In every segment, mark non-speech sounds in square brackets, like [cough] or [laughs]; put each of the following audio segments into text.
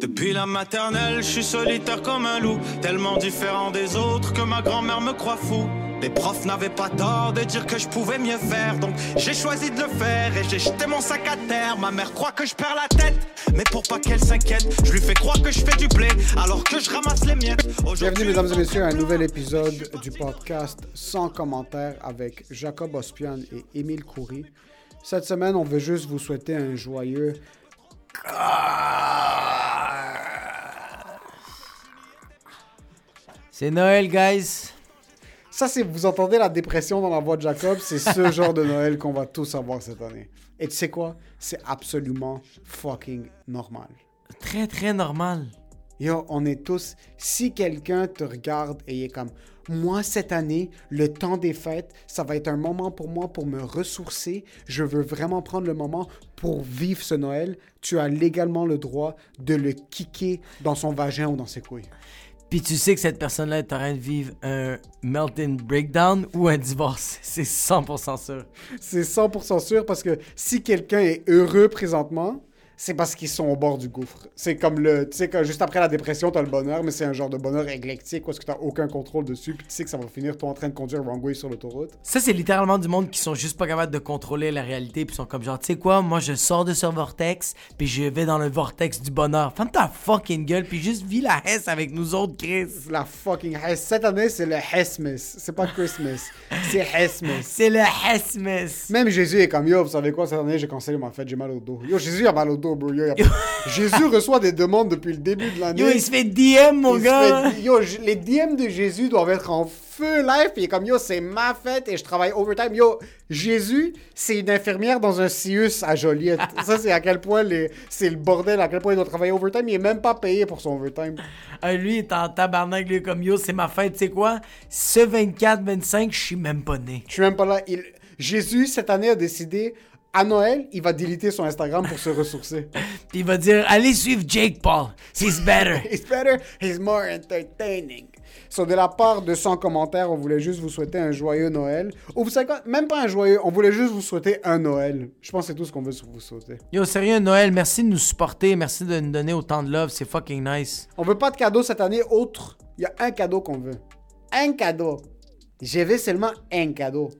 Depuis la maternelle, je suis solitaire comme un loup, tellement différent des autres que ma grand-mère me croit fou. Les profs n'avaient pas tort de dire que je pouvais mieux faire, donc j'ai choisi de le faire et j'ai jeté mon sac à terre. Ma mère croit que je perds la tête, mais pour pas qu'elle s'inquiète, je lui fais croire que je fais du blé alors que je ramasse les miettes. Bienvenue, mesdames et messieurs, à un nouvel épisode du podcast sans commentaire avec Jacob Ospian et Émile Coury. Cette semaine, on veut juste vous souhaiter un joyeux. C'est Noël, guys. Ça, c'est vous entendez la dépression dans la voix de Jacob, c'est ce [laughs] genre de Noël qu'on va tous avoir cette année. Et tu sais quoi? C'est absolument fucking normal. Très, très normal. Yo, on est tous. Si quelqu'un te regarde et il est comme moi cette année, le temps des fêtes, ça va être un moment pour moi pour me ressourcer. Je veux vraiment prendre le moment pour vivre ce Noël. Tu as légalement le droit de le kicker dans son vagin ou dans ses couilles. Puis tu sais que cette personne-là est en train de vivre un melting breakdown ou un divorce. [laughs] C'est 100% sûr. C'est 100% sûr parce que si quelqu'un est heureux présentement, c'est parce qu'ils sont au bord du gouffre. C'est comme le. Tu sais, juste après la dépression, t'as le bonheur, mais c'est un genre de bonheur éclectique parce que t'as aucun contrôle dessus, puis tu sais que ça va finir toi en train de conduire wrong way sur l'autoroute. Ça, c'est littéralement du monde qui sont juste pas capables de contrôler la réalité, puis sont comme genre, tu sais quoi, moi je sors de ce vortex, puis je vais dans le vortex du bonheur. Ferme ta fucking gueule, puis juste vis la hesse avec nous autres, Chris. La fucking Hess. Cette année, c'est le Hessmas. C'est pas Christmas. c'est Hessmas. C'est le Hessmas. Même Jésus est comme yo, vous savez quoi, cette année, j'ai cancellé ma fête, j'ai mal au dos. Yo, Jésus a mal au dos, [laughs] Jésus reçoit des demandes depuis le début de l'année. Yo, il se fait DM, mon Il gars. fait- yo, les DM de Jésus doivent être en feu live. Puis il est comme, yo, c'est ma fête et je travaille overtime. Yo, Jésus, c'est une infirmière dans un CIUS à Joliette. [laughs] Ça, c'est à quel point les... c'est le bordel, à quel point il doit travailler overtime. Il est même pas payé pour son overtime. Ah, lui, il est en tabarnak, lui, comme yo, c'est ma fête, tu sais quoi? Ce 24-25, je suis même pas né. Je suis même pas là. Il- Jésus, cette année, a décidé, à Noël, il va déliter son Instagram pour se ressourcer. [laughs] Puis il va dire, allez suivre Jake Paul. He's better. [laughs] He's better, he's more entertaining. So, de la part de 100 commentaires, on voulait juste vous souhaiter un joyeux Noël. Ou vous savez quoi, même pas un joyeux, on voulait juste vous souhaiter un Noël. Je pense que c'est tout ce qu'on veut vous souhaiter. Yo, sérieux, Noël, merci de nous supporter, merci de nous donner autant de love, c'est fucking nice. On veut pas de cadeau cette année autre. Il y a un cadeau qu'on veut. Un cadeau. J'avais seulement un cadeau.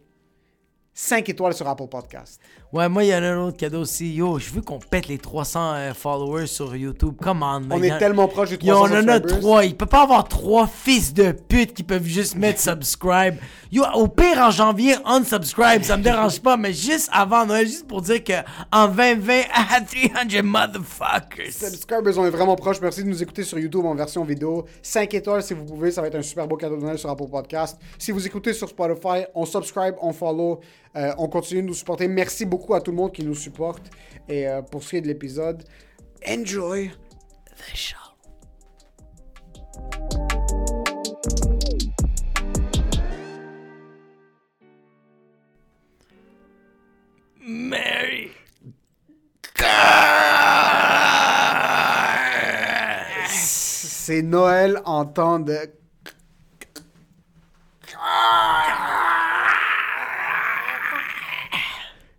5 étoiles sur Apple Podcast. Ouais, moi, il y en a un autre cadeau aussi. Yo, je veux qu'on pète les 300 euh, followers sur YouTube. Come on, man. On est tellement proche du 300 Yo, on en a trois. Il peut pas avoir trois fils de pute qui peuvent juste mettre [laughs] subscribe. Yo, au pire, en janvier, unsubscribe. Ça me dérange pas, mais juste avant Noël, juste pour dire que en 2020, à 300 motherfuckers. Subscribers, on est vraiment proche. Merci de nous écouter sur YouTube en version vidéo. 5 étoiles si vous pouvez, ça va être un super beau cadeau de Noël sur Apple Podcast. Si vous écoutez sur Spotify, on subscribe, on follow, on continue de nous supporter. Merci beaucoup à tout le monde qui nous supporte. Et euh, pour ce qui est de l'épisode, enjoy. The show. Mary. C'est Noël en temps de.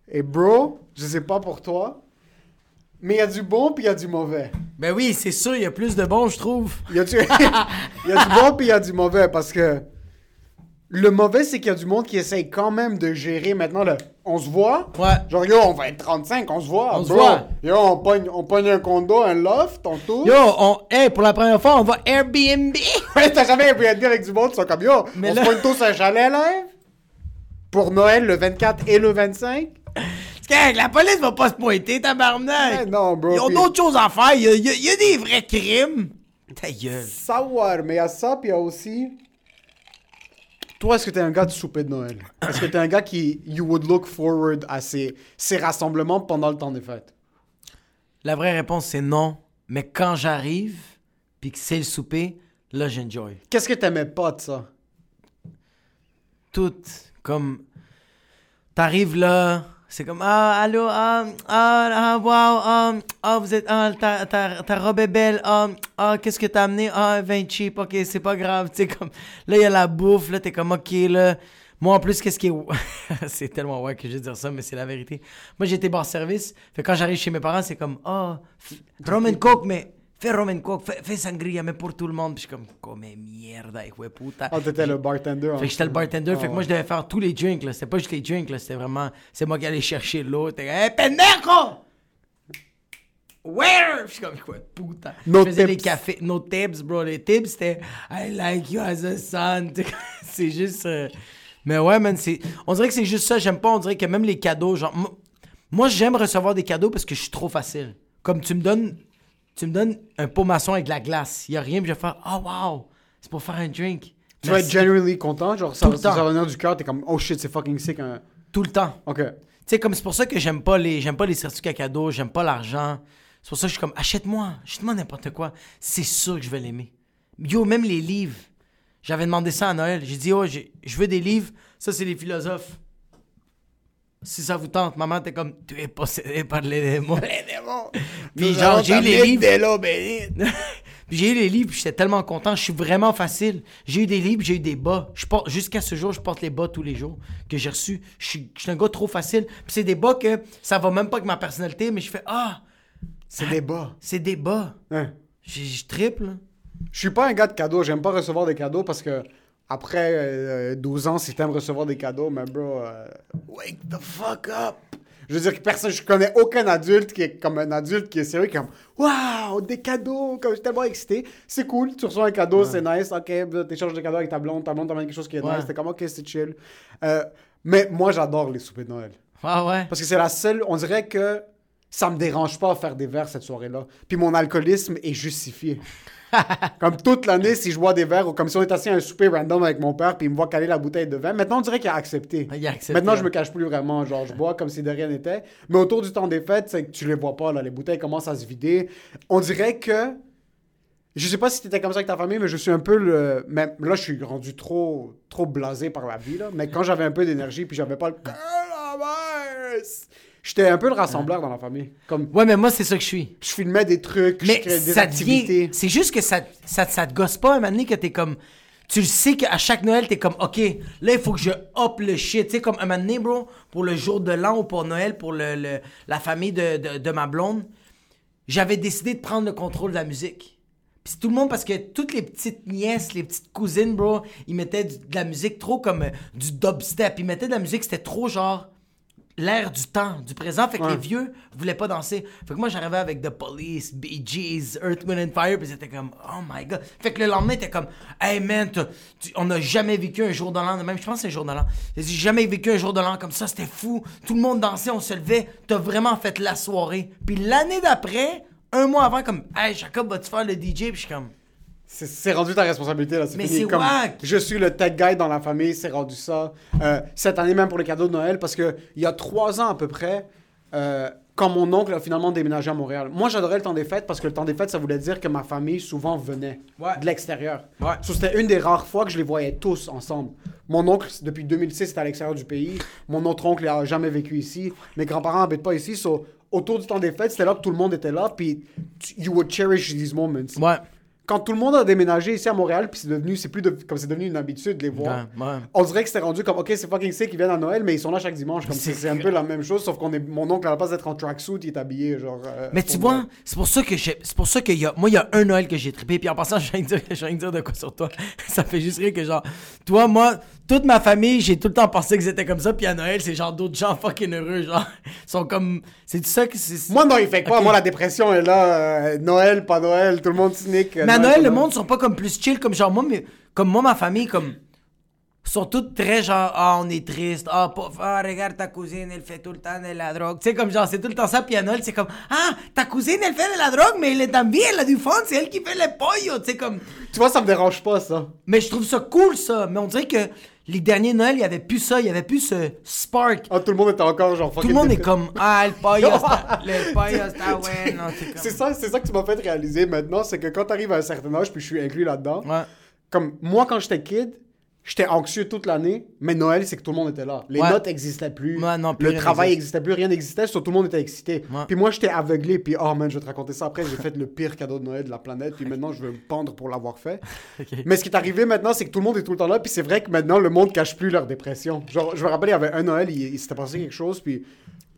Et bro, je sais pas pour toi, mais il y a du bon puis il y a du mauvais. Ben oui, c'est sûr, il y a plus de bons, je trouve. Il y a du, [laughs] y a du bon puis il y a du mauvais parce que le mauvais, c'est qu'il y a du monde qui essaye quand même de gérer maintenant le. On se voit. Ouais. Genre, yo, on va être 35, on se voit. On se voit. Yo, on pogne, on pogne un condo, un loft, on tourne. Yo, on, hey, pour la première fois, on va Airbnb. [laughs] Ouais, t'as jamais Airbnb avec du monde, ils sont comme yo, Mais on là- se pogne tous un chalet là. Pour Noël, le 24 et le 25. La police va pas se pointer, tabarnak. Eh non, bro, Ils ont d'autres choses à faire. Il y a, il y a- il y a des vrais crimes. Ta gueule. Savoir, mais il y a ça, puis il y a aussi. Toi, est-ce que t'es un gars de souper de Noël? Est-ce que t'es un gars qui. You would look forward à ces, ces rassemblements pendant le temps des fêtes? La vraie réponse, c'est non. Mais quand j'arrive, puis que c'est le souper, là, j'enjoy. Qu'est-ce que t'aimais pas de ça? Tout. Comme. T'arrives là. C'est comme ah allô ah ah ah wow ah ah vous êtes ah ta, ta, ta robe est belle ah ah qu'est-ce que t'as amené? Ah vin cheap ok c'est pas grave tu sais comme là il y a la bouffe là t'es comme ok là. Moi en plus qu'est-ce qui est [laughs] c'est tellement ouais que je vais dire ça mais c'est la vérité. Moi j'étais bar service fait quand j'arrive chez mes parents c'est comme ah oh, rum and coke mais fais Roman Coke, fais, fais sangria, mais pour tout le monde. Puis je suis comme, comme merde, ouais, puta. Ah, t'étais le bartender. Fait que j'étais le bartender, fait que moi je devais faire tous les drinks, là. C'était pas juste les drinks, là. C'était vraiment. C'est moi qui allais chercher l'eau. T'es comme, hey, pendejo! Where? Puis je suis comme, quoi, puta. No je faisais les tips. cafés, no tips, bro. Les tips, c'était, I like you as a son. [laughs] c'est juste. euh, Mais ouais, man, c'est. On dirait que c'est juste ça, j'aime pas. On dirait que même les cadeaux, genre. mo- Moi, j'aime recevoir des cadeaux parce que je suis trop facile. Comme tu me donnes. Tu me donnes un pot maçon avec de la glace. Y a rien, puis je vais faire, oh wow, c'est pour faire un drink. Tu vas être genuinely content, genre ça, ça va venir du cœur, t'es comme oh shit, c'est fucking sick. hein. Tout le temps. Ok. Tu sais, comme c'est pour ça que j'aime pas les j'aime pas les certificats cadeaux, j'aime pas l'argent. C'est pour ça que je suis comme achète-moi, achète-moi n'importe quoi. C'est sûr que je vais l'aimer. Yo, même les livres. J'avais demandé ça à Noël. J'ai dit oh, je veux des livres. Ça c'est les philosophes. Si ça vous tente, maman t'es comme tu es possédé par les démons. les démons. [laughs] Puis genre [laughs] j'ai eu les livres. Puis j'ai eu les livres, j'étais tellement content. Je suis vraiment facile. J'ai eu des livres, j'ai eu des bas. Je porte jusqu'à ce jour, je porte les bas tous les jours que j'ai reçus. Je suis, je suis un gars trop facile. Puis c'est des bas que ça va même pas avec ma personnalité, mais je fais ah, C'est des bas. c'est des bas. Hein. Je triple. Je suis pas un gars de cadeaux, j'aime pas recevoir des cadeaux parce que après euh, 12 ans, si t'aimes recevoir des cadeaux, mais bro, euh, wake the fuck up. Je veux dire que personne, je connais aucun adulte qui est comme un adulte qui est sérieux, qui est comme waouh, des cadeaux, comme je suis tellement excité. C'est cool, tu reçois un cadeau, c'est nice, ok, t'échanges des cadeaux avec ta blonde, ta blonde t'amène quelque chose qui est Ouais. nice, t'es comme ok, c'est chill. Euh, mais moi, j'adore les soupers de Noël. Ah ouais? Parce que c'est la seule. On dirait que ça me dérange pas à faire des verres cette soirée-là. Puis mon alcoolisme est justifié. [laughs] comme toute l'année, si je bois des verres, ou comme si on est assis à un souper random avec mon père, puis il me voit caler la bouteille de vin. Maintenant, on dirait qu'il a accepté. Il a accepté, Maintenant, je me cache plus vraiment. Genre, je bois comme si de rien n'était. Mais autour du temps des fêtes, c'est que tu les vois pas, là. Les bouteilles commencent à se vider. On dirait que. Je sais pas si t'étais comme ça avec ta famille, mais je suis un peu le. Mais là, je suis rendu trop, trop blasé par la vie, là. Mais quand j'avais un peu d'énergie, puis j'avais pas le coronavirus, j'étais un peu le rassembleur dans la famille. Comme Ouais, mais moi c'est ça que je suis. je filmais des trucs, je Mais créais des ça activités. devient. C'est juste que ça, ça, ça te gosse pas un moment donné que t'es comme. Tu le sais qu'à chaque Noël, t'es comme, OK, là, il faut que je hop le shit. Tu sais, comme un moment donné, bro, pour le jour de l'an ou pour Noël, pour le, le- la famille de, de, de ma blonde, j'avais décidé de prendre le contrôle de la musique. Puis c'est tout le monde, parce que toutes les petites nièces, les petites cousines, bro, ils mettaient du- de la musique trop comme euh, du dubstep. Ils mettaient de la musique, c'était trop genre l'air du temps, du présent. Fait que Ouais. les vieux voulaient pas danser. Fait que moi, j'arrivais avec The Police, Bee Gees, Earth, Wind and Fire, puis c'était comme, oh my god. Fait que le lendemain, t'es comme, hey man, tu- on n'a jamais vécu un jour de l'an, même, je pense que c'est un jour de l'an. J'ai jamais vécu un jour de l'an comme ça, c'était fou. Tout le monde dansait, on se levait. T'as vraiment fait la soirée. Puis l'année d'après, un mois avant, comme, hey, Jacob, vas-tu faire le DJ? Puis je suis comme, C'est- rendu ta responsabilité, là. Mais c'est Comme, whack. Je suis le tech guy dans la famille, c'est rendu ça. Euh, cette année même pour les cadeaux de Noël, parce que il y a trois ans à peu près, euh, quand mon oncle a finalement déménagé à Montréal. Moi, j'adorais le temps des fêtes parce que le temps des fêtes, ça voulait dire que ma famille souvent venait Ouais. de l'extérieur. Ouais. So, C'était une des rares fois que je les voyais tous ensemble. Mon oncle, depuis 2006, était à l'extérieur du pays. Mon autre oncle n'a jamais vécu ici. Mes grands-parents n'habitent pas ici. So, autour du temps des fêtes, c'était là que tout le monde était là. Puis, you would cherish these moments ouais. Quand tout le monde a déménagé ici à Montréal, puis c'est devenu, c'est plus de, comme c'est devenu une habitude de les voir. Ouais, ouais. On dirait que c'était rendu comme, ok, c'est fucking sick, ils viennent à Noël, mais ils sont là chaque dimanche. Comme c'est, c'est un peu la même chose, sauf qu'on est, mon oncle à la place d'être en tracksuit, il est habillé genre. euh, Mais tu vois, c'est pour ça que j'ai, c'est pour ça qu'il y a, moi il y a un Noël que j'ai trippé. Puis en passant, je viens de dire, je viens de dire de quoi sur toi. [laughs] Ça fait juste rire que genre, toi, moi, toute ma famille, j'ai tout le temps pensé qu'ils étaient comme ça. Puis à Noël, c'est genre d'autres gens fucking heureux, genre, sont comme, c'est tout ça que c'est. Moi, non, il fait quoi? Ok. Moi, la dépression est là. euh, Noël, pas Noël, tout le monde cynique. Mais à Noël, le monde sont pas comme plus chill, comme genre moi, mais comme moi, ma famille, comme sont toutes très genre ah on est triste ah ah, regarde ta cousine elle fait tout le temps de la drogue tu sais comme genre c'est tout le temps ça puis à Noël c'est comme ah ta cousine elle fait de la drogue mais elle est también elle a du fun c'est elle qui fait les pollos tu sais comme Tu vois, ça me dérange pas, ça. mais je trouve ça cool ça mais on dirait que les derniers Noël il y avait plus ça il y avait plus ce spark. Ah, tout le monde était encore genre tout le monde est comme ah le está- le pollo está bueno c'est comme. C'est ça, c'est ça que tu m'as fait réaliser maintenant, c'est que quand t'arrives à un certain âge, puis je suis inclus là-dedans, ouais. comme moi quand j'étais kid, j'étais anxieux toute l'année, mais Noël c'est que tout le monde était là. Les Ouais. notes existaient plus, Ouais, non, plus le travail n'existe. existait plus, rien n'existait, tout le monde était excité. Ouais. Puis moi j'étais aveuglé, puis oh man, je vais te raconter ça après, j'ai fait le pire cadeau de Noël de la planète, puis [laughs] maintenant je veux me pendre pour l'avoir fait. [laughs] Mais ce qui est arrivé maintenant, c'est que tout le monde est tout le temps là, puis c'est vrai que maintenant le monde cache plus leur dépression. Genre, je me rappelle, il y avait un Noël, il, il s'était passé quelque chose, puis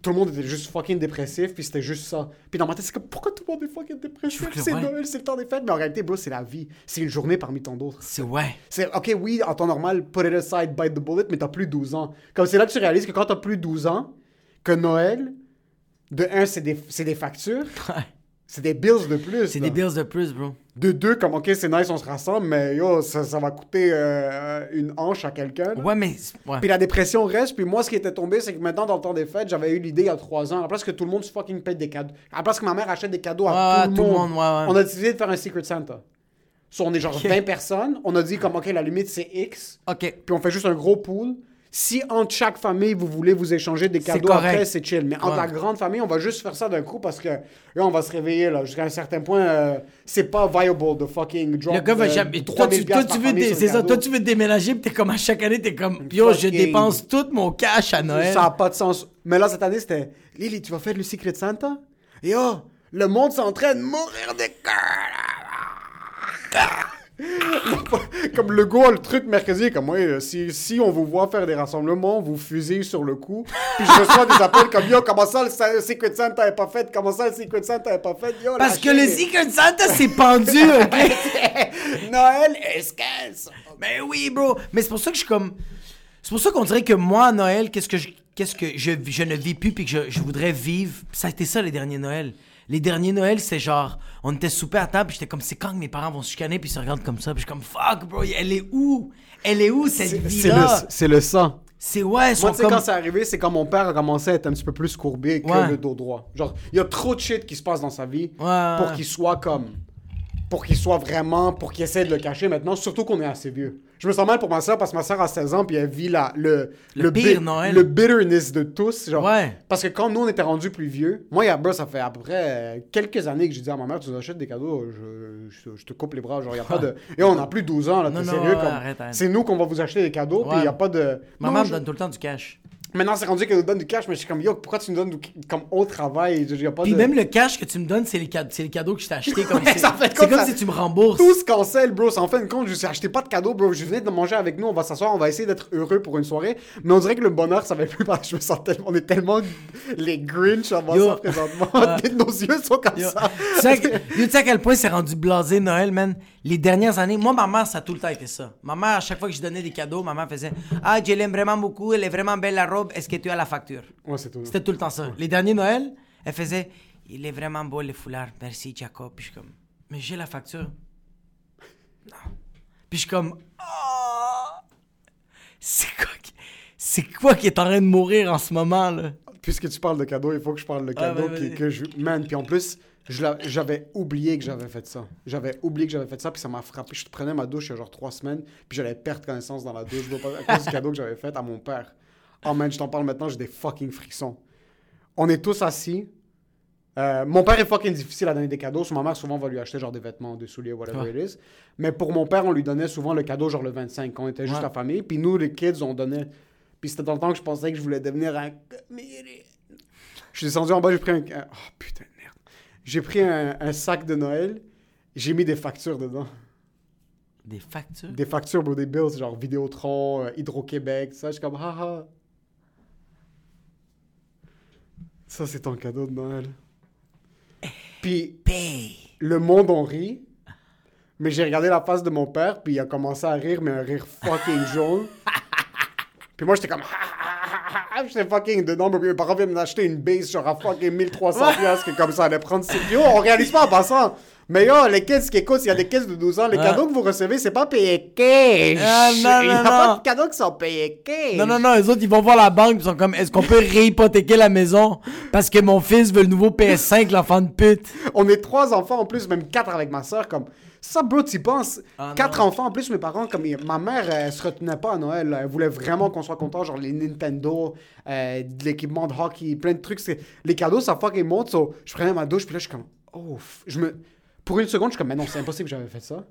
tout le monde était juste fucking dépressif, puis c'était juste ça. Puis dans ma tête, c'est comme, pourquoi tout le monde est fucking dépressif? Je veux que- C'est ouais. Noël, c'est le temps des fêtes. Mais en réalité, bro, c'est la vie. C'est une journée parmi tant d'autres. C'est ouais. C'est, ok, oui, en temps normal, put it aside, bite the bullet, mais t'as plus 12 ans. Comme c'est là que tu réalises que quand t'as plus 12 ans, que Noël, de un, c'est des, c'est des factures, Ouais. C'est des bills de plus. C'est des bills de plus, bro. De deux, comme, ok, c'est nice, on se rassemble, mais yo, ça, ça va coûter euh, une hanche à quelqu'un. Ouais, mais. Ouais. Puis la dépression reste. Puis moi, ce qui était tombé, c'est que maintenant, dans le temps des fêtes, j'avais eu l'idée il y a trois ans. À la place que tout le monde se fucking paye des cadeaux. À la place que ma mère achète des cadeaux à Ouais, tout, le monde. ouais, ouais. On a décidé de faire un Secret Santa. So, on est genre 20 personnes. On a dit comme, OK, la limite, c'est X. Ok. Puis on fait juste un gros pool. Si entre chaque famille, vous voulez vous échanger des cadeaux après, c'est chill. Mais entre Ouais. la grande famille, on va juste faire ça d'un coup parce que là, on va se réveiller. là Jusqu'à un certain point, euh, c'est pas viable de fucking drop Le gars va de jamais. Toi, 3000 tu, toi, tu veux le ça. Toi, tu veux déménager, puis t'es comme à chaque année, t'es comme. Yo, je Fucking- dépense tout mon cash à Noël. Ça n'a pas de sens. Mais là, cette année, c'était Lily, tu vas faire le Secret Santa? Et oh, le monde est en train de mourir de cœur. [laughs] comme le gars, le truc mercredi, comme ouais, si, si on vous voit faire des rassemblements, vous fusez sur le coup. Puis je reçois des appels comme yo, comment ça le Secret Santa est pas fait? Comment ça le Secret Santa est pas fait? Yo, Parce que le Secret Santa s'est pendu, [laughs] ok? Noël escasse. Ben oui, bro. Mais c'est pour ça que je suis comme. C'est pour ça qu'on dirait que moi, à Noël, qu'est-ce que je, qu'est-ce que je, je ne vis plus puis que je, je voudrais vivre. Ça a été ça les derniers Noëls. Les derniers Noëls, c'est genre, on était soupé à table, puis j'étais comme, c'est quand que mes parents vont se chicaner, puis ils se regardent comme ça, puis je suis comme, fuck, bro, elle est où? Elle est où cette C'est c'est le, sang. C'est ouais, Moi, tu sais, comme. quand c'est arrivé, c'est quand mon père a commencé à être un petit peu plus courbé que Ouais. le dos droit. Genre, il y a trop de shit qui se passe dans sa vie Ouais. pour qu'il soit comme. Pour qu'il soit vraiment. Pour qu'il essaie de le cacher maintenant, surtout qu'on est assez vieux. Je me sens mal pour ma soeur parce que ma soeur a 16 ans puis elle vit la, le, Le pire bi- Noël. le bitterness de tous. Genre, Ouais. Parce que quand nous on était rendus plus vieux, moi, y a, bro, ça fait à peu près euh, quelques années que j'ai dit à ma mère Tu nous achètes des cadeaux, je, je- je te coupe les bras. Genre, y a pas de. [laughs] Et on a plus de 12 ans, là, t'es sérieux. comme... C'est nous qu'on va vous acheter des cadeaux, puis il a pas de. Maman Non, me je- donne tout le temps du cash. Maintenant, c'est rendu qu'elle nous donne du cash, mais je suis comme, yo, pourquoi tu nous donnes du... comme au travail? Il y a pas Puis de... même le cash que tu me donnes, c'est les, cadeaux, c'est les cadeaux que je t'ai achetés. Comme [laughs] Ouais, c'est ça fait comme comme ça? si tu me rembourses. Tout se cancelle, bro. En fin de compte, je suis acheté pas de cadeaux, bro. Je venais de manger avec nous, on va s'asseoir, on va essayer d'être heureux pour une soirée. Mais on dirait que le bonheur, ça va plus parce que je me sens tellement... On est tellement les Grinch avant Yo. ça présentement. [laughs] Nos yeux sont comme Yo. ça. Tu sais, que- yo, tu sais à quel point c'est rendu blasé Noël, man? Les dernières années, moi, ma mère, ça a tout le temps été ça. Ma mère, à chaque fois que je donnais des cadeaux, ma mère faisait Ah, je l'aime vraiment beaucoup, elle est vraiment belle la robe, est-ce que tu as la facture? Ouais, c'est tout. C'était tout le temps ça. Les derniers Noël, elle faisait Il est vraiment beau le foulard, merci Jacob. Puis je suis comme Mais j'ai la facture. Non. Puis je suis comme Ah! C'est quoi, qui... c'est quoi qui est en train de mourir en ce moment, là? Puisque tu parles de cadeaux, il faut que je parle de Ah, qui- vas-y. que je... Man, puis en plus, j'avais oublié que j'avais fait ça. J'avais oublié que j'avais fait ça, puis ça m'a frappé. Je prenais ma douche il y a genre trois semaines, puis j'allais perdre connaissance dans la douche à cause du cadeau que j'avais fait à mon père. Oh man, je t'en parle maintenant, j'ai des fucking frissons. On est tous assis. Euh, mon père est fucking difficile à donner des cadeaux. Ma mère, souvent, on va lui acheter genre des vêtements, des souliers, whatever Ouais. it is. Mais pour mon père, on lui donnait souvent le cadeau genre le 25, quand on était juste Ouais. la famille. Puis nous, les kids, on donnait. Puis c'était dans le temps que je pensais que je voulais devenir un comédien. Je suis descendu en bas, j'ai pris un. Oh putain de merde. J'ai pris un, un sac de Noël, j'ai mis des factures dedans. Des factures? Des factures pour des bills, genre Vidéotron, euh, Hydro-Québec, ça. Je suis comme, haha. Ça, c'est ton cadeau de Noël. Puis Paye! le monde en rit. Mais j'ai regardé la face de mon père, puis il a commencé à rire, mais un rire fucking [laughs] jaune. Puis moi, j'étais comme... J'étais fucking dedans, mais mes parents viennent m'acheter une base genre à fucking 1300 [laughs] piastres, comme ça allait prendre... Yo, on réalise pas en passant. Mais yo, les kids qui écoutent, s'il y a des kids de 12 ans, les cadeaux que vous recevez, c'est pas payé cash. Ah, non, Il y a non, pas non. de cadeaux qui sont payés cash. Non, non, non, les autres, ils vont voir la banque, ils sont comme, est-ce qu'on peut réhypothéquer la maison? Parce que mon fils veut le nouveau PS5, l'enfant de pute? On est trois enfants en plus, même quatre avec ma soeur. Comme ça, bro, tu y penses? Ah, quatre enfants en plus, mes parents, comme ma mère, elle se retenait pas à Noël. Elle voulait vraiment qu'on soit content, genre les Nintendo, euh, de l'équipement de hockey, plein de trucs. c'est- Les cadeaux, ça fucking monte. so, je prenais ma douche, puis là, je suis comme, oh, f- je me. Pour une seconde, je suis comme, mais non, c'est impossible que j'avais fait ça.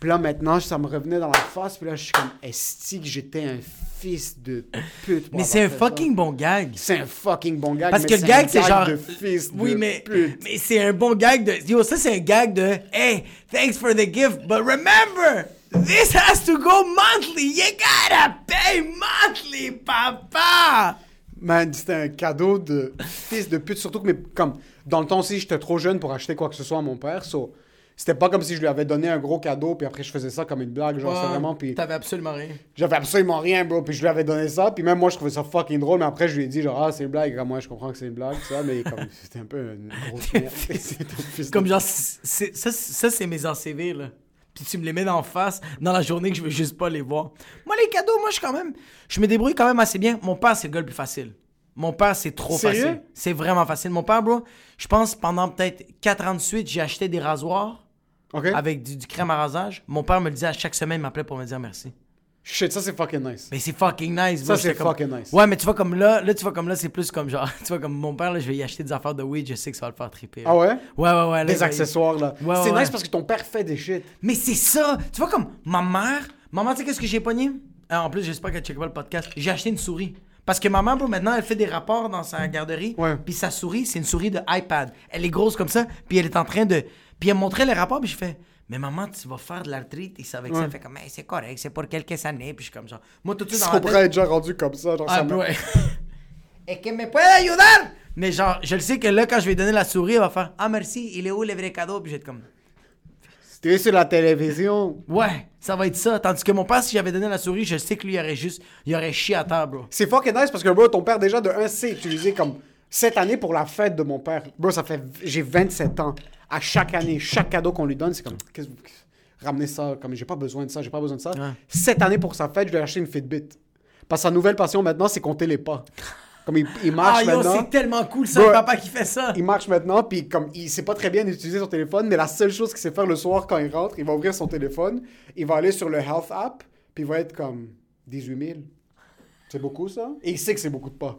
Puis là, maintenant, ça me revenait dans la face, puis là, je suis comme, esti que j'étais un fils de pute. pour Mais c'est un avoir fait ça. fucking bon gag. C'est un fucking bon gag. Parce mais que le un gag, c'est genre. de fils oui, de mais, pute. mais c'est un bon gag de. Yo, ça, c'est un gag de. Hey, thanks for the gift, but remember, this has to go monthly. You gotta pay monthly, papa. Man, c'était un cadeau de fils de pute. Surtout que, mais, comme, dans le temps aussi, j'étais trop jeune pour acheter quoi que ce soit à mon père. So, c'était pas comme si je lui avais donné un gros cadeau, puis après je faisais ça comme une blague. Genre, c'est vraiment. Puis T'avais absolument rien. j'avais absolument rien, bro. Puis je lui avais donné ça. Puis même moi, je trouvais ça fucking drôle. Mais après, je lui ai dit, genre, ah, c'est une blague. Moi, je comprends que c'est une blague, ça. Mais comme, [laughs] c'était un peu une grosse merde. [laughs] Comme genre, c'est- ça, ça c'est mes ACV, là. Puis tu me les mets d'en face dans la journée que je veux juste pas les voir. Moi, les cadeaux, moi, je suis quand même. Je me débrouille quand même assez bien. Mon père, c'est le gars le plus facile. Mon père, c'est trop Sérieux? facile. C'est vraiment facile. Mon père, bro, je pense pendant peut-être 4 ans de suite, j'ai acheté des rasoirs avec du, du crème à rasage. Mon père me le disait à chaque semaine, il m'appelait pour me dire merci. Shit, ça, c'est fucking nice. Mais c'est fucking nice, Ça, c'est comme- fucking nice. Ouais, mais tu vois, comme là, là, tu vois, comme là, c'est plus comme genre, [laughs] tu vois, comme mon père, là, je vais y acheter des affaires de weed, je sais que ça va le faire triper. là. Ah ouais? Ouais, ouais, ouais. là, Des accessoires, là. Ouais, c'est ouais, nice ouais. parce que ton père fait des shit. Mais c'est ça! Tu vois, comme ma mère, maman, tu sais, qu'est-ce que j'ai pogné? Ah, en plus, j'espère qu'elle check pas le podcast. J'ai acheté une souris. Parce que maman, bro, maintenant, elle fait des rapports dans sa garderie. Puis sa souris, c'est une souris de iPad. Elle est grosse comme ça, puis elle est en train de. Puis elle montrait les rapports, puis je fais. Mais maman, tu vas faire de l'arthritis avec ça. Ouais. Elle fait comme, Mais c'est correct, c'est pour quelques années. Puis je suis comme genre. Moi, tout de suite dans la tête. est déjà rendu comme ça. Genre, Ah, ça ouais. [laughs] Et que me puede ayudar! Mais genre, je le sais que là, quand je vais donner la souris, elle va faire Ah, merci, il est où le vrai cadeau? Puis je vais être comme. C'était sur la télévision. Ouais, ça va être ça. Tandis que mon père, si j'avais donné la souris, je sais que lui, il aurait juste. Il aurait chié à terre, bro. C'est fucking nice parce que, bro, ton père, déjà, de 1 sait utiliser comme cette année pour la fête de mon père. Bro, ça fait. J'ai 27 ans. À chaque année, chaque cadeau qu'on lui donne, c'est comme. Qu'est-ce que vous- Ramenez ça. Comme, j'ai pas besoin de ça, j'ai pas besoin de ça. Ouais. Cette année, pour sa fête, je lui ai acheté une Fitbit. Parce que sa nouvelle passion maintenant, c'est compter les pas. Comme il, il marche Ah, yo, maintenant. c'est tellement cool, ça, le papa qui fait ça. Il marche maintenant, puis comme il sait pas très bien utiliser son téléphone, mais la seule chose qu'il sait faire le soir quand il rentre, il va ouvrir son téléphone, il va aller sur le Health app, puis il va être comme 18 000. C'est beaucoup ça? Et il sait que c'est beaucoup de pas.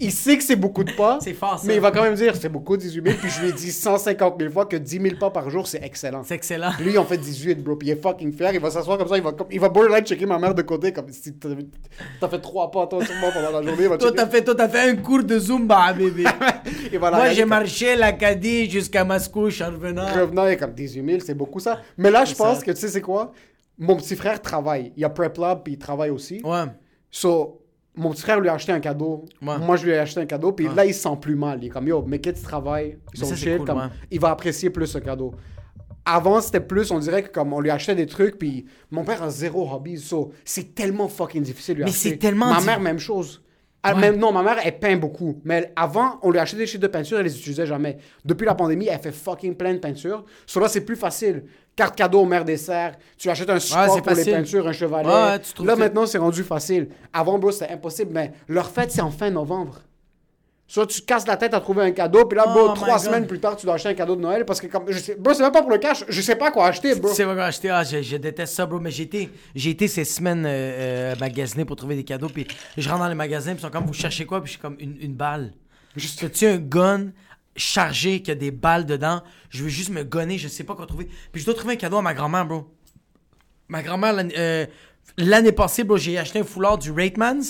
Il sait que c'est beaucoup de pas, [laughs] C'est fort, ça. mais il va quand même dire c'est beaucoup 18 000, puis je lui ai dit 150 000 fois que 10 000 pas par jour, c'est excellent. C'est excellent. Lui, en fait 18, bro, puis il est fucking fier, il va s'asseoir comme ça, il va, comme- il va borderline checker ma mère de côté, comme si t'as fait trois pas, toi, sur moi, pendant la journée, il va Toi, t'as fait, toi, fait un cours de Zumba, bébé. [laughs] Il va la Moi, j'ai comme- marché l'Acadie jusqu'à Mascouche en revenant. revenant, il est comme 18 000, c'est beaucoup ça. Mais là, je pense ça. que tu sais, c'est quoi? Mon petit frère travaille. Il y a Prep Lab, puis il travaille aussi. Ouais. So, mon petit frère lui a acheté un cadeau. Ouais. Moi, je lui ai acheté un cadeau, puis Ouais. là, il se sent plus mal. Il est comme, yo, mes kids travaillent, ils sont ça, chill, cool, comme, ouais. il va apprécier plus ce cadeau. Avant, c'était plus, on dirait que comme on lui achetait des trucs, puis mon père a zéro hobby, so, c'est tellement fucking difficile de lui Mais acheter. c'est tellement Ma mère, même chose. Ah, Ouais. même, non, ma mère, elle peint beaucoup. Mais elle- avant, on lui achetait des sheets de peinture, elle les utilisait jamais. Depuis la pandémie, elle fait fucking plein de peintures. Là, c'est plus facile. Carte cadeau au mère dessert. Tu achètes un support pour les peintures, un chevalet. Ouais, là, que- maintenant, c'est rendu facile. Avant, bro, c'était impossible. Mais leur fête, c'est en fin novembre. Soit tu te casses la tête à trouver un cadeau, puis là, bro, Oh my trois semaines plus tard, tu dois acheter un cadeau de Noël parce que, comme, je sais, bro, c'est même pas pour le cash, je sais pas quoi acheter, bro. Tu sais pas quoi acheter? Ah, je, je déteste ça, bro. Mais j'ai été, j'ai été ces semaines euh, euh, magasiner pour trouver des cadeaux. Puis je rentre dans les magasins, puis ils sont comme, vous cherchez quoi? Puis je suis comme, une, une balle. Juste- tu un gun chargé qui a des balles dedans? Je veux juste me gonner, je sais pas quoi trouver. Puis je dois trouver un cadeau à ma grand-mère, bro. Ma grand-mère, l'année euh, l'année passée, bro, j'ai acheté un foulard du Ratemans.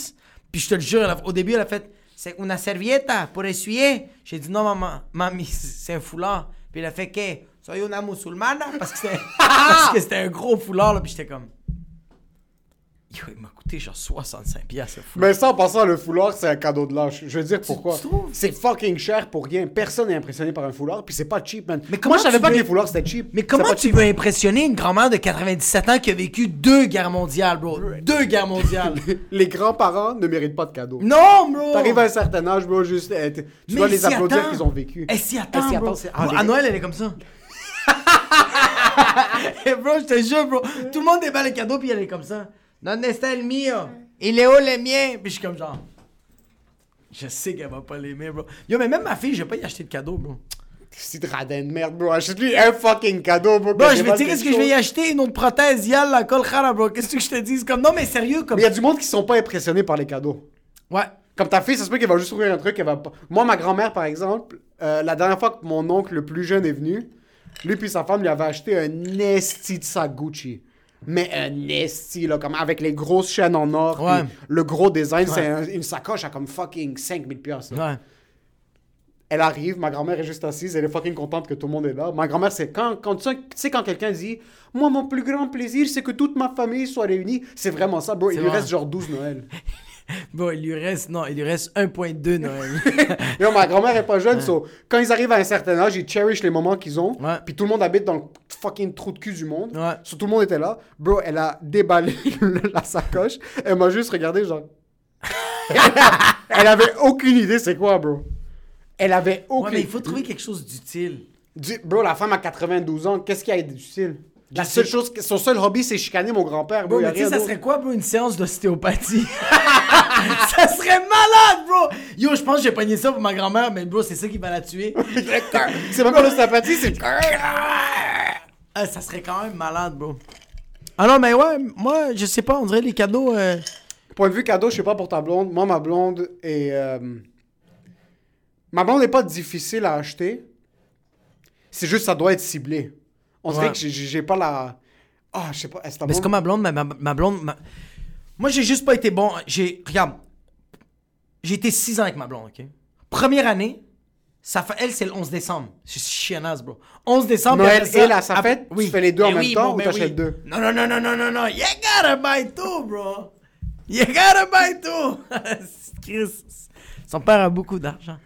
Puis je te le jure, a- au début, elle a fait C'est une servietta pour essuyer. J'ai dit Non, maman, mamie, c'est un foulard. Puis elle a fait Que Soy una musulmana Parce que c'était [laughs] parce que c'était un gros foulard, là. Puis j'étais comme Yo, il m'a coûté genre 65 piastres. Mais ça, en passant, le foulard, c'est un cadeau de lâche. Je veux dire pourquoi? C'est fucking cher pour rien. Personne n'est impressionné par un foulard, puis c'est pas cheap, man. Mais comment Moi, je savais tu pas veux- que les foulards, c'était cheap. Mais comment tu cheap. veux impressionner une grand-mère de 97 ans qui a vécu deux guerres mondiales, bro? Deux guerres mondiales. [laughs] Les grands-parents ne méritent pas de cadeaux. non, bro! T'arrives à un certain âge, bro, juste. euh, t- tu Mais dois les applaudir qu'ils ont vécu. Elle s'y attend, Elle s'y bro. attend, c'est- ah, Bro, les- À Noël, elle est comme ça. [laughs] Et bro, je te jure, bro. Tout le monde déballe les cadeaux, puis elle est comme ça. Donde está el mío? Il est où le mien? Puis je suis comme genre... Je sais qu'elle va pas l'aimer, bro. Yo, mais même ma fille, je vais pas y acheter de cadeau, bro. C'est radin de merde, bro. Achète-lui un fucking cadeau, bro. Bro, je vais déballe dire, qu'est-ce que je vais y acheter? Une autre prothèse, yalla, kolkhara, bro. Qu'est-ce que je te dis? Comme, non, mais sérieux, comme... Mais il y a du monde qui sont pas impressionnés par les cadeaux. Ouais. Comme ta fille, ça se peut qu'elle va juste ouvrir un truc, elle va pas. Moi, ma grand-mère, par exemple, euh, la dernière fois que mon oncle le plus jeune est venu, lui puis sa femme lui avaient acheté un esti de sac Gucci. Mais un esti, là, comme avec les grosses chaînes en or. Ouais. Le gros design, c'est un- une sacoche à comme fucking 5000 piastres. là. Ouais. Elle arrive, ma grand-mère est juste assise, elle est fucking contente que tout le monde est là. Ma grand-mère, c'est quand, quand, tu sais- quand quelqu'un dit Moi, mon plus grand plaisir, c'est que toute ma famille soit réunie, c'est vraiment ça, bro. Il lui vrai. reste genre 12 Noël. [laughs] [laughs] Bon, il lui reste, non, il lui reste 1.2 Noël. [laughs] Yo, ma grand-mère est pas jeune, so, quand ils arrivent à un certain âge, ils cherish les moments qu'ils ont. Ouais. Puis tout le monde habite dans le fucking trou de cul du monde. Ouais. So, tout le monde était là. Bro, elle a déballé [laughs] la sacoche. Elle m'a juste regardé, genre. elle avait aucune idée c'est quoi, bro. Elle avait aucune Ouais, mais il faut trouver quelque chose d'utile. Du- Bro, la femme a 92 ans, qu'est-ce qu'il y a d'utile? La seule chose, son seul hobby, c'est chicaner mon grand-père, bro. Mais tu sais, rien ça serait quoi, bro, une séance d'ostéopathie? [laughs] ça serait malade, bro! Yo, je pense que j'ai pogné ça pour ma grand-mère, mais bro, c'est ça qui va la tuer. [laughs] c'est même pas l'ostéopathie, c'est. Ah, ça serait quand même malade, bro. Ah non, mais ouais, moi, je sais pas, on dirait les cadeaux. euh, Point de vue cadeau, je sais pas pour ta blonde. Moi, ma blonde est. euh, Ma blonde n'est pas difficile à acheter. C'est juste ça doit être ciblé. On dirait Ouais. que j'ai- pas la. Ah, je sais pas. Est-ce que ta Mais c'est comme ma blonde, ma, ma, ma blonde. ma- Moi, j'ai juste pas été bon. J'ai. Regarde. J'ai été 6 ans avec ma blonde, ok? Première année, ça fait... elle, c'est le 11 décembre. C'est chiennasse, bro. 11 décembre. Noël puis après et la- sa fête, tu fais les deux en Mais même temps ou mais t'achètes deux? Non, non, non, non, non, non, non. You gotta buy two, bro. You gotta buy two. [laughs] Chris. Son père a beaucoup d'argent.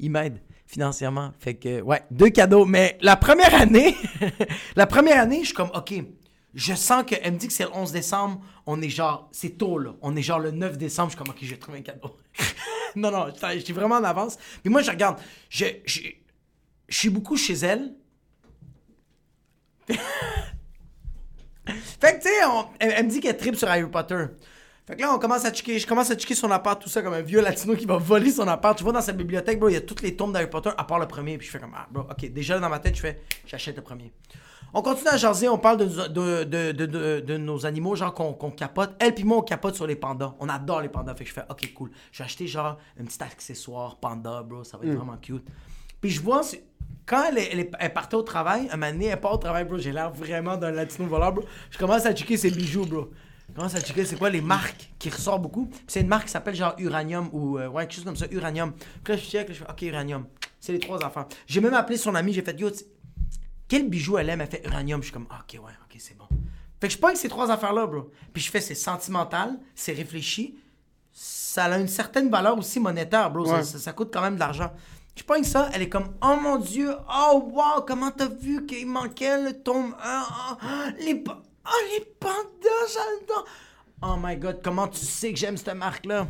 Il m'aide financièrement. Fait que, ouais, deux cadeaux. Mais la première année, [laughs] la première année, je suis comme, OK, je sens qu'elle me dit que c'est le 11 décembre. On est genre, c'est tôt, là. On est genre le 9 décembre. Je suis comme, OK, je vais trouver un cadeau. [laughs] non, non, je suis vraiment en avance. Moi, je regarde, je, je, suis beaucoup chez elle. [laughs] Fait que, tu sais, elle, elle me dit qu'elle tripe sur Harry Potter. Fait que là, on commence à checker, je commence à checker son appart, tout ça, comme un vieux latino qui va voler son appart. Tu vois, dans sa bibliothèque, bro, il y a toutes les tombes d'Harry Potter, à part le premier. Puis je fais comme, ah, bro, ok, déjà dans ma tête, je fais, j'achète le premier. On continue à jaser, on parle de, de, de, de, de- nos animaux, genre qu'on capote. Elle puis moi, on capote sur les pandas. On adore les pandas. Fait que je fais, ok, cool. Je vais acheter genre un petit accessoire panda, bro, ça va être vraiment cute. Puis je vois, quand elle partait au travail, un moment donné, elle part au travail, bro, j'ai l'air vraiment d'un latino voleur, bro. Je commence à checker ses bijoux, bro. Commence à checker c'est quoi les marques qui ressortent beaucoup. Puis c'est une marque qui s'appelle genre Uranium ou euh, ouais, quelque chose comme ça, Uranium. Puis là, je check, là, je fais OK, Uranium. C'est les trois affaires. J'ai même appelé son ami, j'ai fait Yo, quel bijou elle aime? Elle fait Uranium. Je suis comme OK, ouais, OK, c'est bon. Fait que je pogne ces trois affaires-là, bro. Puis je fais c'est sentimental, c'est réfléchi, ça a une certaine valeur aussi monétaire, bro. Ça- Ouais. Ça, ça coûte quand même de l'argent. Je pogne ça, elle est comme Oh mon dieu, oh wow, comment t'as vu qu'il manquait le tome 1 Les Oh les pandas, j'adore Oh my god, comment tu sais que j'aime cette marque-là?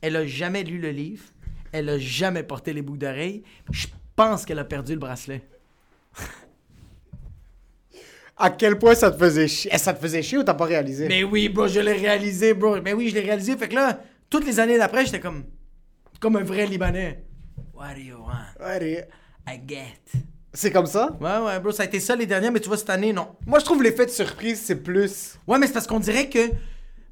Elle a jamais lu le livre, elle a jamais porté les boucles d'oreilles. Je pense qu'elle a perdu le bracelet. [laughs] À quel point ça te faisait chier? Que ça te faisait chier ou t'as pas réalisé? Mais oui, bro, je l'ai réalisé, bro. Mais oui, je l'ai réalisé. Fait que là, toutes les années d'après, j'étais comme. Comme un vrai Libanais. What do you want? Allez. I get. C'est comme ça? Ouais, ouais, bro, ça a été ça les dernières, mais tu vois, cette année, non. Moi, je trouve l'effet de surprise, c'est plus. Ouais, mais c'est parce qu'on dirait que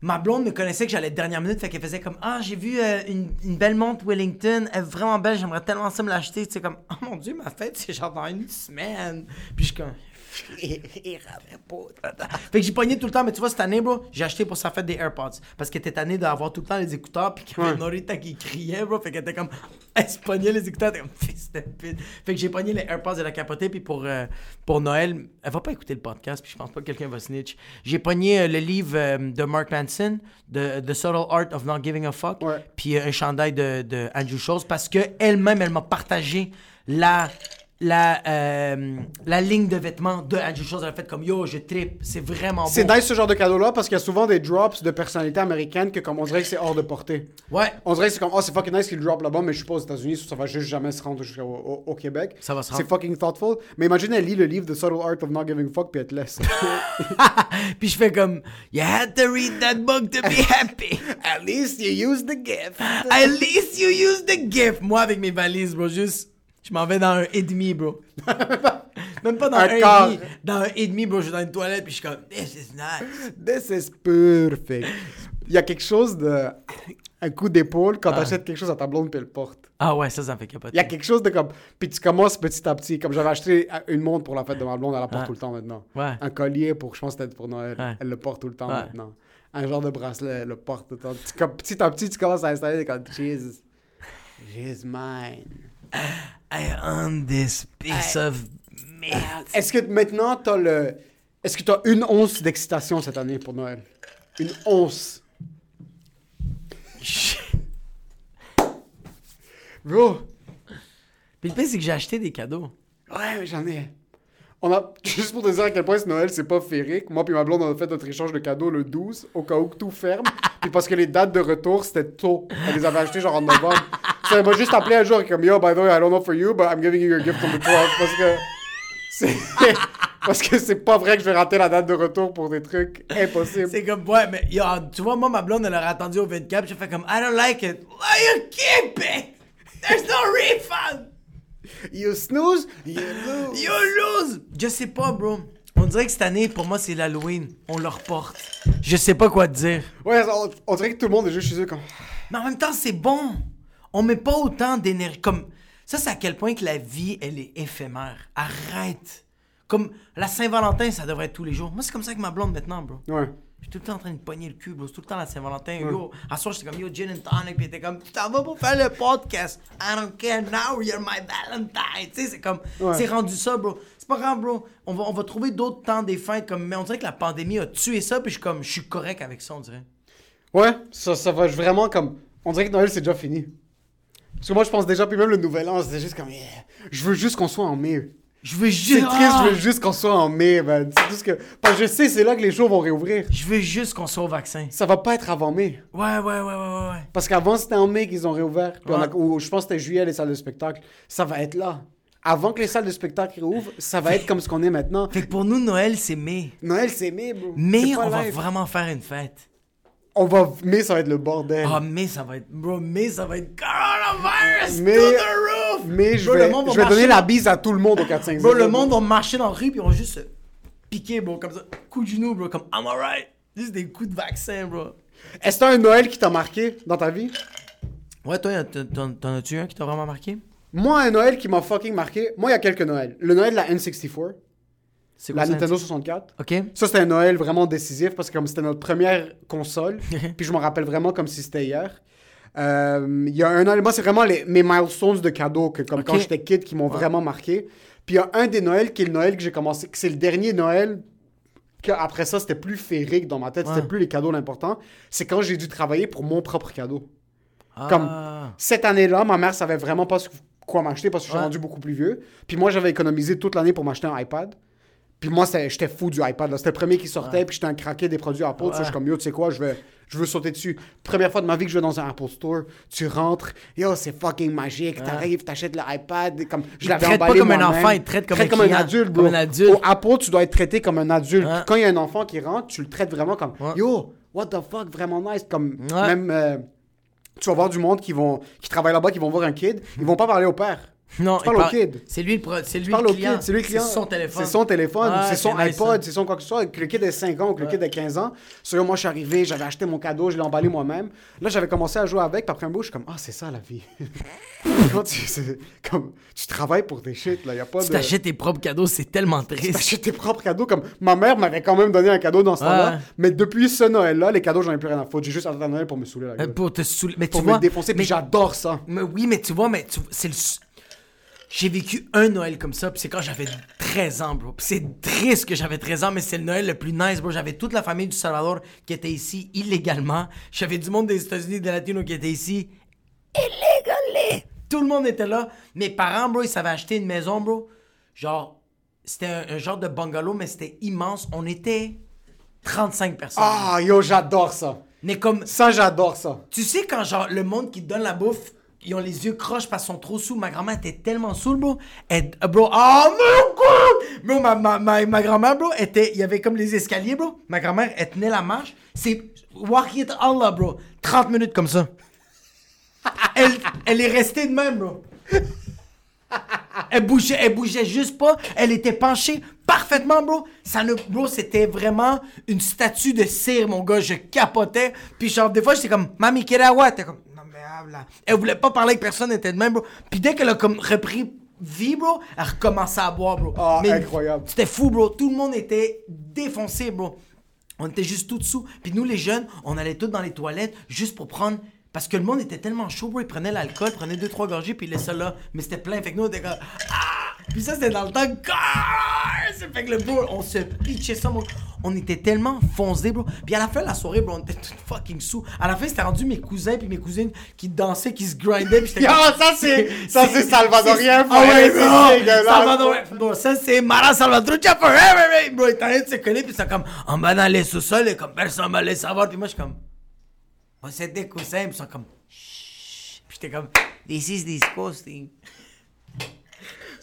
ma blonde me connaissait que j'allais être dernière minute, fait qu'elle faisait comme Ah, j'ai vu euh, une, une belle montre Wellington, elle est vraiment belle, j'aimerais tellement ça me l'acheter. Tu sais, comme Oh mon dieu, ma fête, c'est genre dans une semaine. Puis je suis comme. [laughs] Fait que j'ai pogné tout le temps, mais tu vois, cette année, bro, j'ai acheté pour sa fête des AirPods. Parce qu'elle était tannée d'avoir tout le temps les écouteurs, puis qu'il y avait Ouais. Norita qui criait, bro. Fait qu'elle était comme. [laughs] Elle se pognait les écouteurs, comme [laughs] fils de pute. Fait que j'ai pogné les AirPods de la capotée, puis pour, euh, pour Noël, elle va pas écouter le podcast, puis je pense pas que quelqu'un va snitch. J'ai pogné euh, le livre euh, de Mark Manson, de The Subtle Art of Not Giving a Fuck, puis un chandail de, de Andrew Schultz, parce que elle-même, elle m'a partagé la la, euh, la ligne de vêtements de Andrew Schultz. Elle a fait comme Yo, je tripe, c'est vraiment beau. C'est nice ce genre de cadeau-là parce qu'il y a souvent des drops de personnalités américaines que, comme on dirait que c'est hors de portée. Ouais, On dirait que c'est comme, oh, c'est fucking nice qu'il drop là-bas, mais je suis pas aux États-Unis, ça va juste jamais se rendre jusqu'au au, au Québec. Ça va se C'est rendre. fucking thoughtful. Mais imagine, elle lit le livre The Subtle Art of Not Giving a Fuck, puis elle te laisse. [laughs] puis je fais comme You had to read that book to be happy. [laughs] At least you use the gift. At least you use the gift. Moi, avec mes valises, bro, juste. Je m'en vais dans un et demi, bro. [laughs] Même pas dans Un un, et demi. Dans un et demi, bro, je suis dans une toilette, puis je suis comme This is nice. This is perfect. Il y a quelque chose de. Un coup d'épaule quand Ah. t'achètes quelque chose à ta blonde puis elle le porte. Ah ouais, ça, ça me fait capoter. Il y a quelque chose de comme. Puis tu commences petit à petit. Comme j'avais acheté une montre pour la fête de ma blonde, elle la porte Ouais. tout le temps maintenant. Ouais. Un collier pour, je pense c'était pour Noël. Ouais. Elle le porte tout le temps Ouais. maintenant. Un genre de bracelet, elle le porte tout le temps. Tu- comme, petit à petit, tu commences à installer comme Jesus. She's mine. [laughs] I own this piece of meat. Est-ce que maintenant t'as le. Est-ce que t'as une once d'excitation cette année pour Noël? Une once. [laughs] Bro, Puis le pire, c'est que j'ai acheté des cadeaux. ouais, j'en ai. On a, [laughs] juste pour te dire à quel point ce Noël, c'est pas féerique. Moi puis ma blonde, on a fait notre échange de cadeaux le 12, au cas où tout ferme. Puis parce que les dates de retour, c'était tôt. Elle les avait achetées genre en novembre. Ça elle m'a juste appelé un jour et comme, yo, by the way, I don't know for you, but I'm giving you your gift on the 12th. Parce que c'est... [laughs] parce que c'est pas vrai que je vais rater la date de retour pour des trucs impossibles. C'est comme, ouais, mais yo, tu vois, moi, ma blonde, elle aurait attendu au 24, j'ai fait comme, I don't like it. Why you keep it? There's no refund. You snooze, you lose. You lose. Je sais pas, bro. On dirait que cette année, pour moi, c'est l'Halloween. On le reporte. Je sais pas quoi te dire. Ouais, on, on dirait que tout le monde est juste chez eux comme... Mais en même temps, c'est bon. On met pas autant d'énergie. Comme ça, c'est à quel point que la vie, elle est éphémère. Arrête. Comme la Saint-Valentin, ça devrait être tous les jours. Moi, c'est comme ça avec ma blonde maintenant, bro. Ouais. Je suis tout le temps en train de pogner le cul, bro. C'est tout le temps la Saint-Valentin. Yo, à soir, j'étais comme yo, gin and tonic. Puis était comme, tu t'en vas pour faire le podcast. I don't care now, you're my Valentine. Tu sais, c'est comme, Ouais. c'est rendu ça, bro. C'est pas grave, bro. On va, on va trouver d'autres temps des fêtes. Comme, mais on dirait que la pandémie a tué ça. Puis je suis comme, je suis correct avec ça, on dirait. Ouais, ça, ça va vraiment comme. On dirait que Noël c'est déjà fini. Parce que moi je pense déjà, puis même le nouvel an, c'est juste comme. yeah, Je veux juste qu'on soit en mai. Je veux C'est juste. triste, Ah! je veux juste qu'on soit en mai, man. C'est tout ce que. Parce que je sais, c'est là que les shows vont réouvrir. Je veux juste qu'on soit au vaccin. Ça va pas être avant mai. Ouais, ouais, ouais, ouais, ouais. Parce qu'avant c'était en mai qu'ils ont réouvert. Puis on a- Ouais. ou je pense que c'était juillet les salles de spectacle. Ça va être là. Avant que les salles de spectacle réouvrent, ça va être comme ce qu'on est maintenant. Fait que pour nous, Noël, c'est mai. Noël c'est mai, bro. Mais on va live. vraiment faire une fête. On va. Mai ça va être le bordel. Ah, mais ça va être. Bro, mais ça va être coronavirus Mais- to the roof! Mais je Bro, vais, va je donner la bise à tout le monde au 4-5 Bro, le monde va marcher dans la rue, puis ils vont juste se piquer, bro, comme ça. Coup de genou, bro, comme I'm alright. Juste des coups de vaccin, bro. Est-ce que t'as un Noël qui t'a marqué dans ta vie? Ouais, toi, t'en as-tu un qui t'a vraiment marqué? Moi, un Noël qui m'a fucking marqué. Moi, il y a quelques Noëls. Le Noël de la N64, C'est la ça, Nintendo tu- 64. Ok. Ça, c'était un Noël vraiment décisif parce que comme c'était notre première console, [laughs] puis je me rappelle vraiment comme si c'était hier. Euh, Il y a un Noël, moi, c'est vraiment les, mes milestones de cadeaux que, comme Ok. quand j'étais kid qui m'ont vraiment marqué. Puis il y a un des Noëls qui est le Noël que j'ai commencé, que c'est le dernier Noël. que Après ça, c'était plus féerique dans ma tête, Ouais. c'était plus les cadeaux l'important. C'est quand j'ai dû travailler pour mon propre cadeau. Comme- Ah. Cette année-là, ma mère savait vraiment pas ce- quoi m'acheter parce que je suis Ouais. rendu beaucoup plus vieux. Puis moi, j'avais économisé toute l'année pour m'acheter un iPad. Puis moi, j'étais fou du iPad. C'était le premier qui sortait, puis j'étais un craqué des produits Apple. Ça, je suis comme, yo, tu sais quoi, je vais, je veux sauter dessus. Première fois de ma vie que je vais dans un Apple Store, tu rentres, yo, c'est fucking magique. T'arrives, t'achètes l'iPad. Comme, je l'avais traite pas emballé comme un enfant, il te traite comme un un client, adulte, bro. comme un adulte. Au Apple, tu dois être traité comme un adulte. Ouais. Quand il y a un enfant qui rentre, tu le traites vraiment comme, Ouais. yo, what the fuck, vraiment nice. Comme, Ouais. même. euh, tu vas voir du monde qui vont qui travaille là-bas, qui vont voir un kid, ils vont pas parler au père. Non, Tu parles au kid. C'est lui le, c'est lui Tu client. c'est lui client. C'est son téléphone. C'est son téléphone, c'est son nice, iPod, c'est son quoi que ce soit. Le kid ait 5 ans le kid ait 15 ans. Sur moi, je suis arrivé, j'avais acheté mon cadeau, je l'ai emballé moi-même. Là, j'avais commencé à jouer avec, puis après un bout, je suis comme, ah, c'est ça la vie. [laughs] Quand tu, comme, tu travailles pour tes shit, là, y a pas Tu de. t'achètes tes propres cadeaux, c'est tellement triste. T'achètes tes propres cadeaux. Comme ma mère m'avait quand même donné un cadeau dans ce temps-là. Ouais. Mais depuis ce Noël-là, les cadeaux, j'en ai plus rien à foutre. J'ai juste attendu Noël pour me saouler la Euh, gueule. Pour te saouler. Mais Pour tu me vois. défoncer, puis mais- j'adore ça. Mais oui, mais tu vois, mais tu- c'est le. J'ai vécu un Noël comme ça, puis c'est quand j'avais 13 ans, bro. C'est triste que j'avais 13 ans, mais c'est le Noël le plus nice, bro. J'avais toute la famille du Salvador qui était ici illégalement. J'avais du monde des États-Unis, des Latinos qui était ici illégalement. Tout le monde était là. Mes parents, bro, ils savaient acheter une maison, bro. Genre, c'était un, un genre de bungalow, mais c'était immense. On était 35 personnes. Ah, yo, j'adore ça. Mais comme Ça, j'adore ça. tu sais, quand genre le monde qui te donne la bouffe, ils ont les yeux croches parce qu'ils sont trop sous. Ma grand-mère était tellement saoule, bro. Elle, euh, bro, oh mon god! Bro, ma, ma, ma, ma grand-mère, bro, était, il y avait comme les escaliers, bro. Ma grand-mère, elle tenait la marche. C'est walk it Allah, bro. 30 minutes comme ça. Elle, elle est restée de même, bro. Elle bougeait, elle bougeait juste pas. Elle était penchée parfaitement, bro. Ça ne, bro, c'était vraiment une statue de cire, mon gars. Je capotais. Puis genre, des fois, j'étais comme, Mami, agua? T'es comme, mais. Elle voulait pas parler avec personne, elle était de même, bro. Puis dès qu'elle a comme repris vie, bro, elle recommençait à boire, bro. Ah, incroyable. C'était fou, bro. Tout le monde était défoncé, bro. On était juste tout dessous. Puis nous, les jeunes, on allait tous dans les toilettes juste pour prendre. Parce que le monde était tellement chaud, bro. Ils prenaient l'alcool, prenaient deux, trois gorgées, puis ils laissaient là. Mais c'était plein. Fait que nous, on était comme. Ah! Puis ça, c'était dans le temps. Ça fait que le bro, on se pitchait ça, mon- On était tellement foncés, bro. Puis à la fin de la soirée, bro, on était tout fucking sous. À la fin, c'était rendu mes cousins puis mes cousines qui dansaient, qui se grindaient. Puis Yo, comme- ça, c'est- ça, c'est salvadorien, Ah ouais, bro! Salvadorien, bro, ça, c'est Mara Salvatrucha forever, bro. Ils t'arrêtent de se coller, puis c'est comme, on va dans les sous-sols, et comme personne va les savoir. Puis moi, je suis comme, moi, c'est des cousins, puis ils sont comme, Chut. Puis j'étais comme, this is disgusting.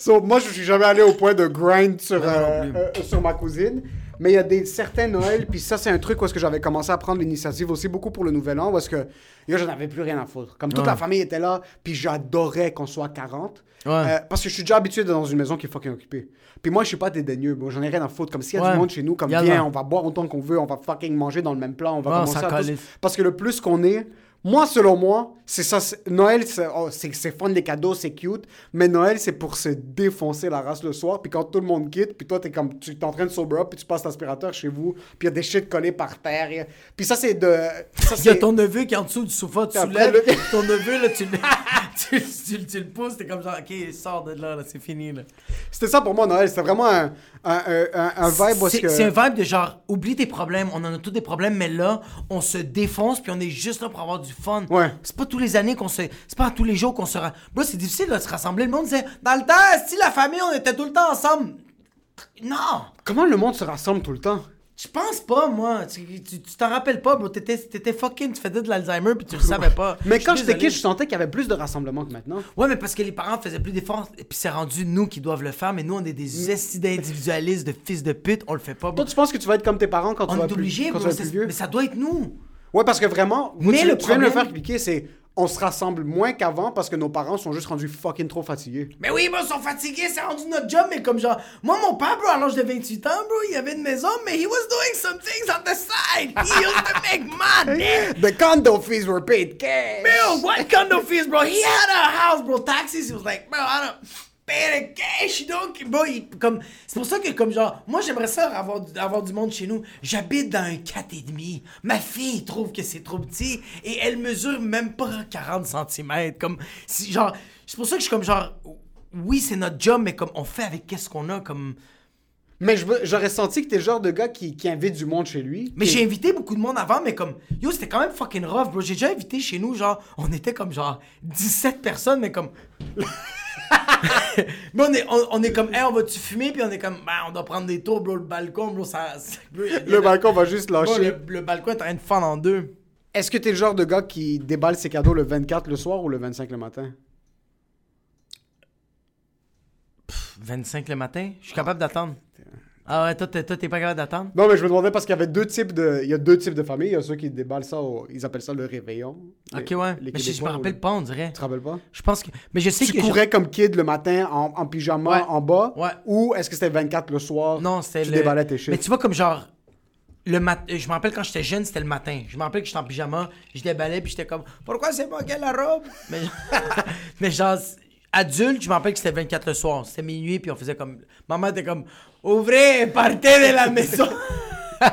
So, moi, je suis jamais allé au point de grind sur, euh, euh, sur ma cousine. Mais il y a des certains Noëls, puis ça, c'est un truc où est-ce que j'avais commencé à prendre l'initiative aussi beaucoup pour le Nouvel An, où est-ce que yo, j'en avais plus rien à foutre. Comme toute Ouais. la famille était là, puis j'adorais qu'on soit 40. Ouais. Euh, parce que je suis déjà habitué d'être dans une maison qui est fucking occupée. Puis moi, je suis pas dédaigneux, bon, j'en ai rien à foutre. Comme s'il y a Ouais. du monde chez nous, comme viens, on va boire autant qu'on veut, on va fucking manger dans le même plat, on va commencer à tous-. Parce que le plus qu'on est, moi, selon moi, c'est ça. Noël, c'est oh, fun, les cadeaux, c'est cute. Mais Noël, c'est pour se défoncer la race le soir. Puis quand tout le monde quitte, puis toi, t'es comme, tu es en train de sober up, puis tu passes l'aspirateur chez vous, puis il y a des shit collés par terre. a- Puis ça, c'est de. Il y a ton neveu qui est en dessous du sofa, tu soulèves. le- Ton neveu, là, tu le, [laughs] tu, tu- tu le pousses, t'es comme genre, ok, sors de là, là c'est fini, là. C'était ça pour moi, Noël. C'était vraiment un, un, un, vibe C'est que. un vibe de genre, oublie tes problèmes, on en a tous des problèmes, mais là, on se défonce puis on est juste là pour avoir du fun. Ouais. C'est pas tous les années qu'on se. C'est pas tous les jours qu'on se. Bro, c'est difficile de se rassembler. Le monde disait, dans le temps, si la famille, on était tout le temps ensemble. Non! Comment le monde se rassemble tout le temps? Je pense pas, moi. Tu tu- tu t'en rappelles pas, bro. T'étais t'étais fucking. Tu faisais de l'Alzheimer puis tu le savais pas. [laughs] Mais quand j'étais kid, je sentais qu'il y avait plus de rassemblements que maintenant. Ouais, mais parce que les parents faisaient plus d'efforts, et puis c'est rendu nous qui doivent le faire, mais nous, on est des estis d'individualistes, de fils de pute, on le fait pas, bro. Toi, tu penses que tu vas être comme tes parents quand tu On vas est plus, obligé, quand bro. tu vas plus vieux? Mais ça doit être nous. Ouais, parce que vraiment, vous, Mais tu, le tu viens de me problème- faire cliquer, c'est on se rassemble moins qu'avant parce que nos parents sont juste rendus fucking trop fatigués. Mais oui, bro, ils sont fatigués, c'est rendu notre job, mais comme genre, moi, mon père, bro, à l'âge de 28 ans, bro, il avait une maison, mais he was doing some things on the side. He used to make money. [laughs] The condo fees were paid cash. Bro, what condo fees, bro? He had a house, bro. Taxes, he was like, bro, I don't cash, donc, bro, il- comme, c'est pour ça que, comme genre, moi, j'aimerais ça avoir, du- avoir du monde chez nous. J'habite dans un 4,5. Ma fille trouve que c'est trop petit et elle mesure même pas 40 cm. Comme, si, genre, c'est pour ça que je suis comme, genre, oui, c'est notre job, mais comme, on fait avec qu'est-ce qu'on a, comme. Mais j'aurais senti que t'es le genre de gars qui, qui invite du monde chez lui. Mais j'ai invité beaucoup de monde avant, mais comme, yo, c'était quand même fucking rough, bro. J'ai déjà invité chez nous, genre, on était comme, genre, 17 personnes, mais comme. [laughs] mais on est, on, on est comme, hey, on va-tu fumer? Puis on est comme, ben, on doit prendre des tours, bro, le balcon, bro, ça. bro, Le balcon va juste bro, lâcher. le, le balcon est en train de fendre en deux. Est-ce que t'es le genre de gars qui déballe ses cadeaux le 24 le soir ou le 25 le matin? 25 le matin? Je suis capable d'attendre. Ah ouais, toi, t'es, toi, t'es pas capable d'attendre? Non, mais je me demandais parce qu'il y avait deux types de. Il y a deux types de familles. Il y a ceux qui déballent ça, au- ils appellent ça le réveillon. Ok, ouais. les mais je, je me Québécois, rappelle pas, on dirait. Tu te rappelles pas? Je pense que. Mais je sais Tu que. je- courais comme kid le matin en, en pyjama Ouais. en bas? Ouais. Ou est-ce que c'était 24 le soir? Non, c'était Tu le... déballais tes shit. Mais tu vois, comme genre... Le mat... Je me rappelle quand j'étais jeune, c'était le matin. Je me rappelle que j'étais en pyjama, je déballais, puis j'étais comme... Pourquoi c'est pas quelle la robe? Mais, [laughs] mais genre, adulte, je me rappelle que c'était 24 le soir. C'était minuit, puis on faisait comme... Maman était comme... Ouvrez, partez de la maison! [laughs]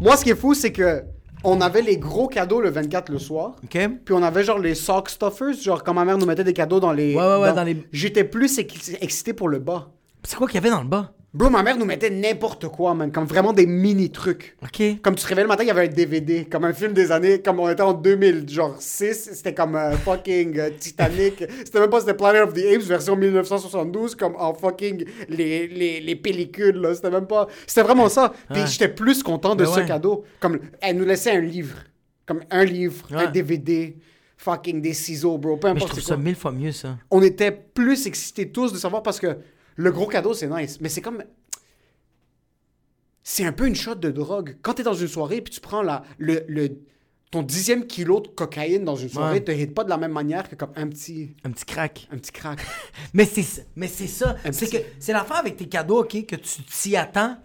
Moi, ce qui est fou, c'est que on avait les gros cadeaux le 24 le soir. OK? Puis on avait genre les sock stuffers, genre quand ma mère nous mettait des cadeaux dans les. Ouais, ouais, ouais, dans les- J'étais plus ex- excité pour le bas. C'est quoi qu'il y avait dans le bas? Bro, ma mère nous mettait n'importe quoi, man. Comme vraiment des mini trucs. OK? Comme tu te réveilles le matin, il y avait un DVD. Comme un film des années. Comme on était en 2000, genre 6. C'était comme euh, fucking euh, Titanic. [laughs] C'était même pas c'était Planet of the Apes version 1972. Comme en fucking les, les, les pellicules, là. C'était même pas. C'était vraiment ça. Puis Ouais. j'étais plus content de Ben ce ouais. cadeau. Comme elle nous laissait un livre. Comme un livre, un. DVD. Fucking des ciseaux, bro. Peu Mais je importe trouve c'est ça quoi. mille fois mieux, ça. On était plus excités tous de savoir parce que le gros cadeau, c'est nice. Mais c'est comme. C'est un peu une shot de drogue. Quand t'es dans une soirée puis tu prends la, le, le- ton dixième kilo de cocaïne dans une soirée, Ouais. te hit pas de la même manière que comme un petit, Un petit crack. un petit crack. [laughs] Mais c'est mais c'est ça. Un C'est petit- que c'est l'affaire avec tes cadeaux, OK, que tu t'y attends.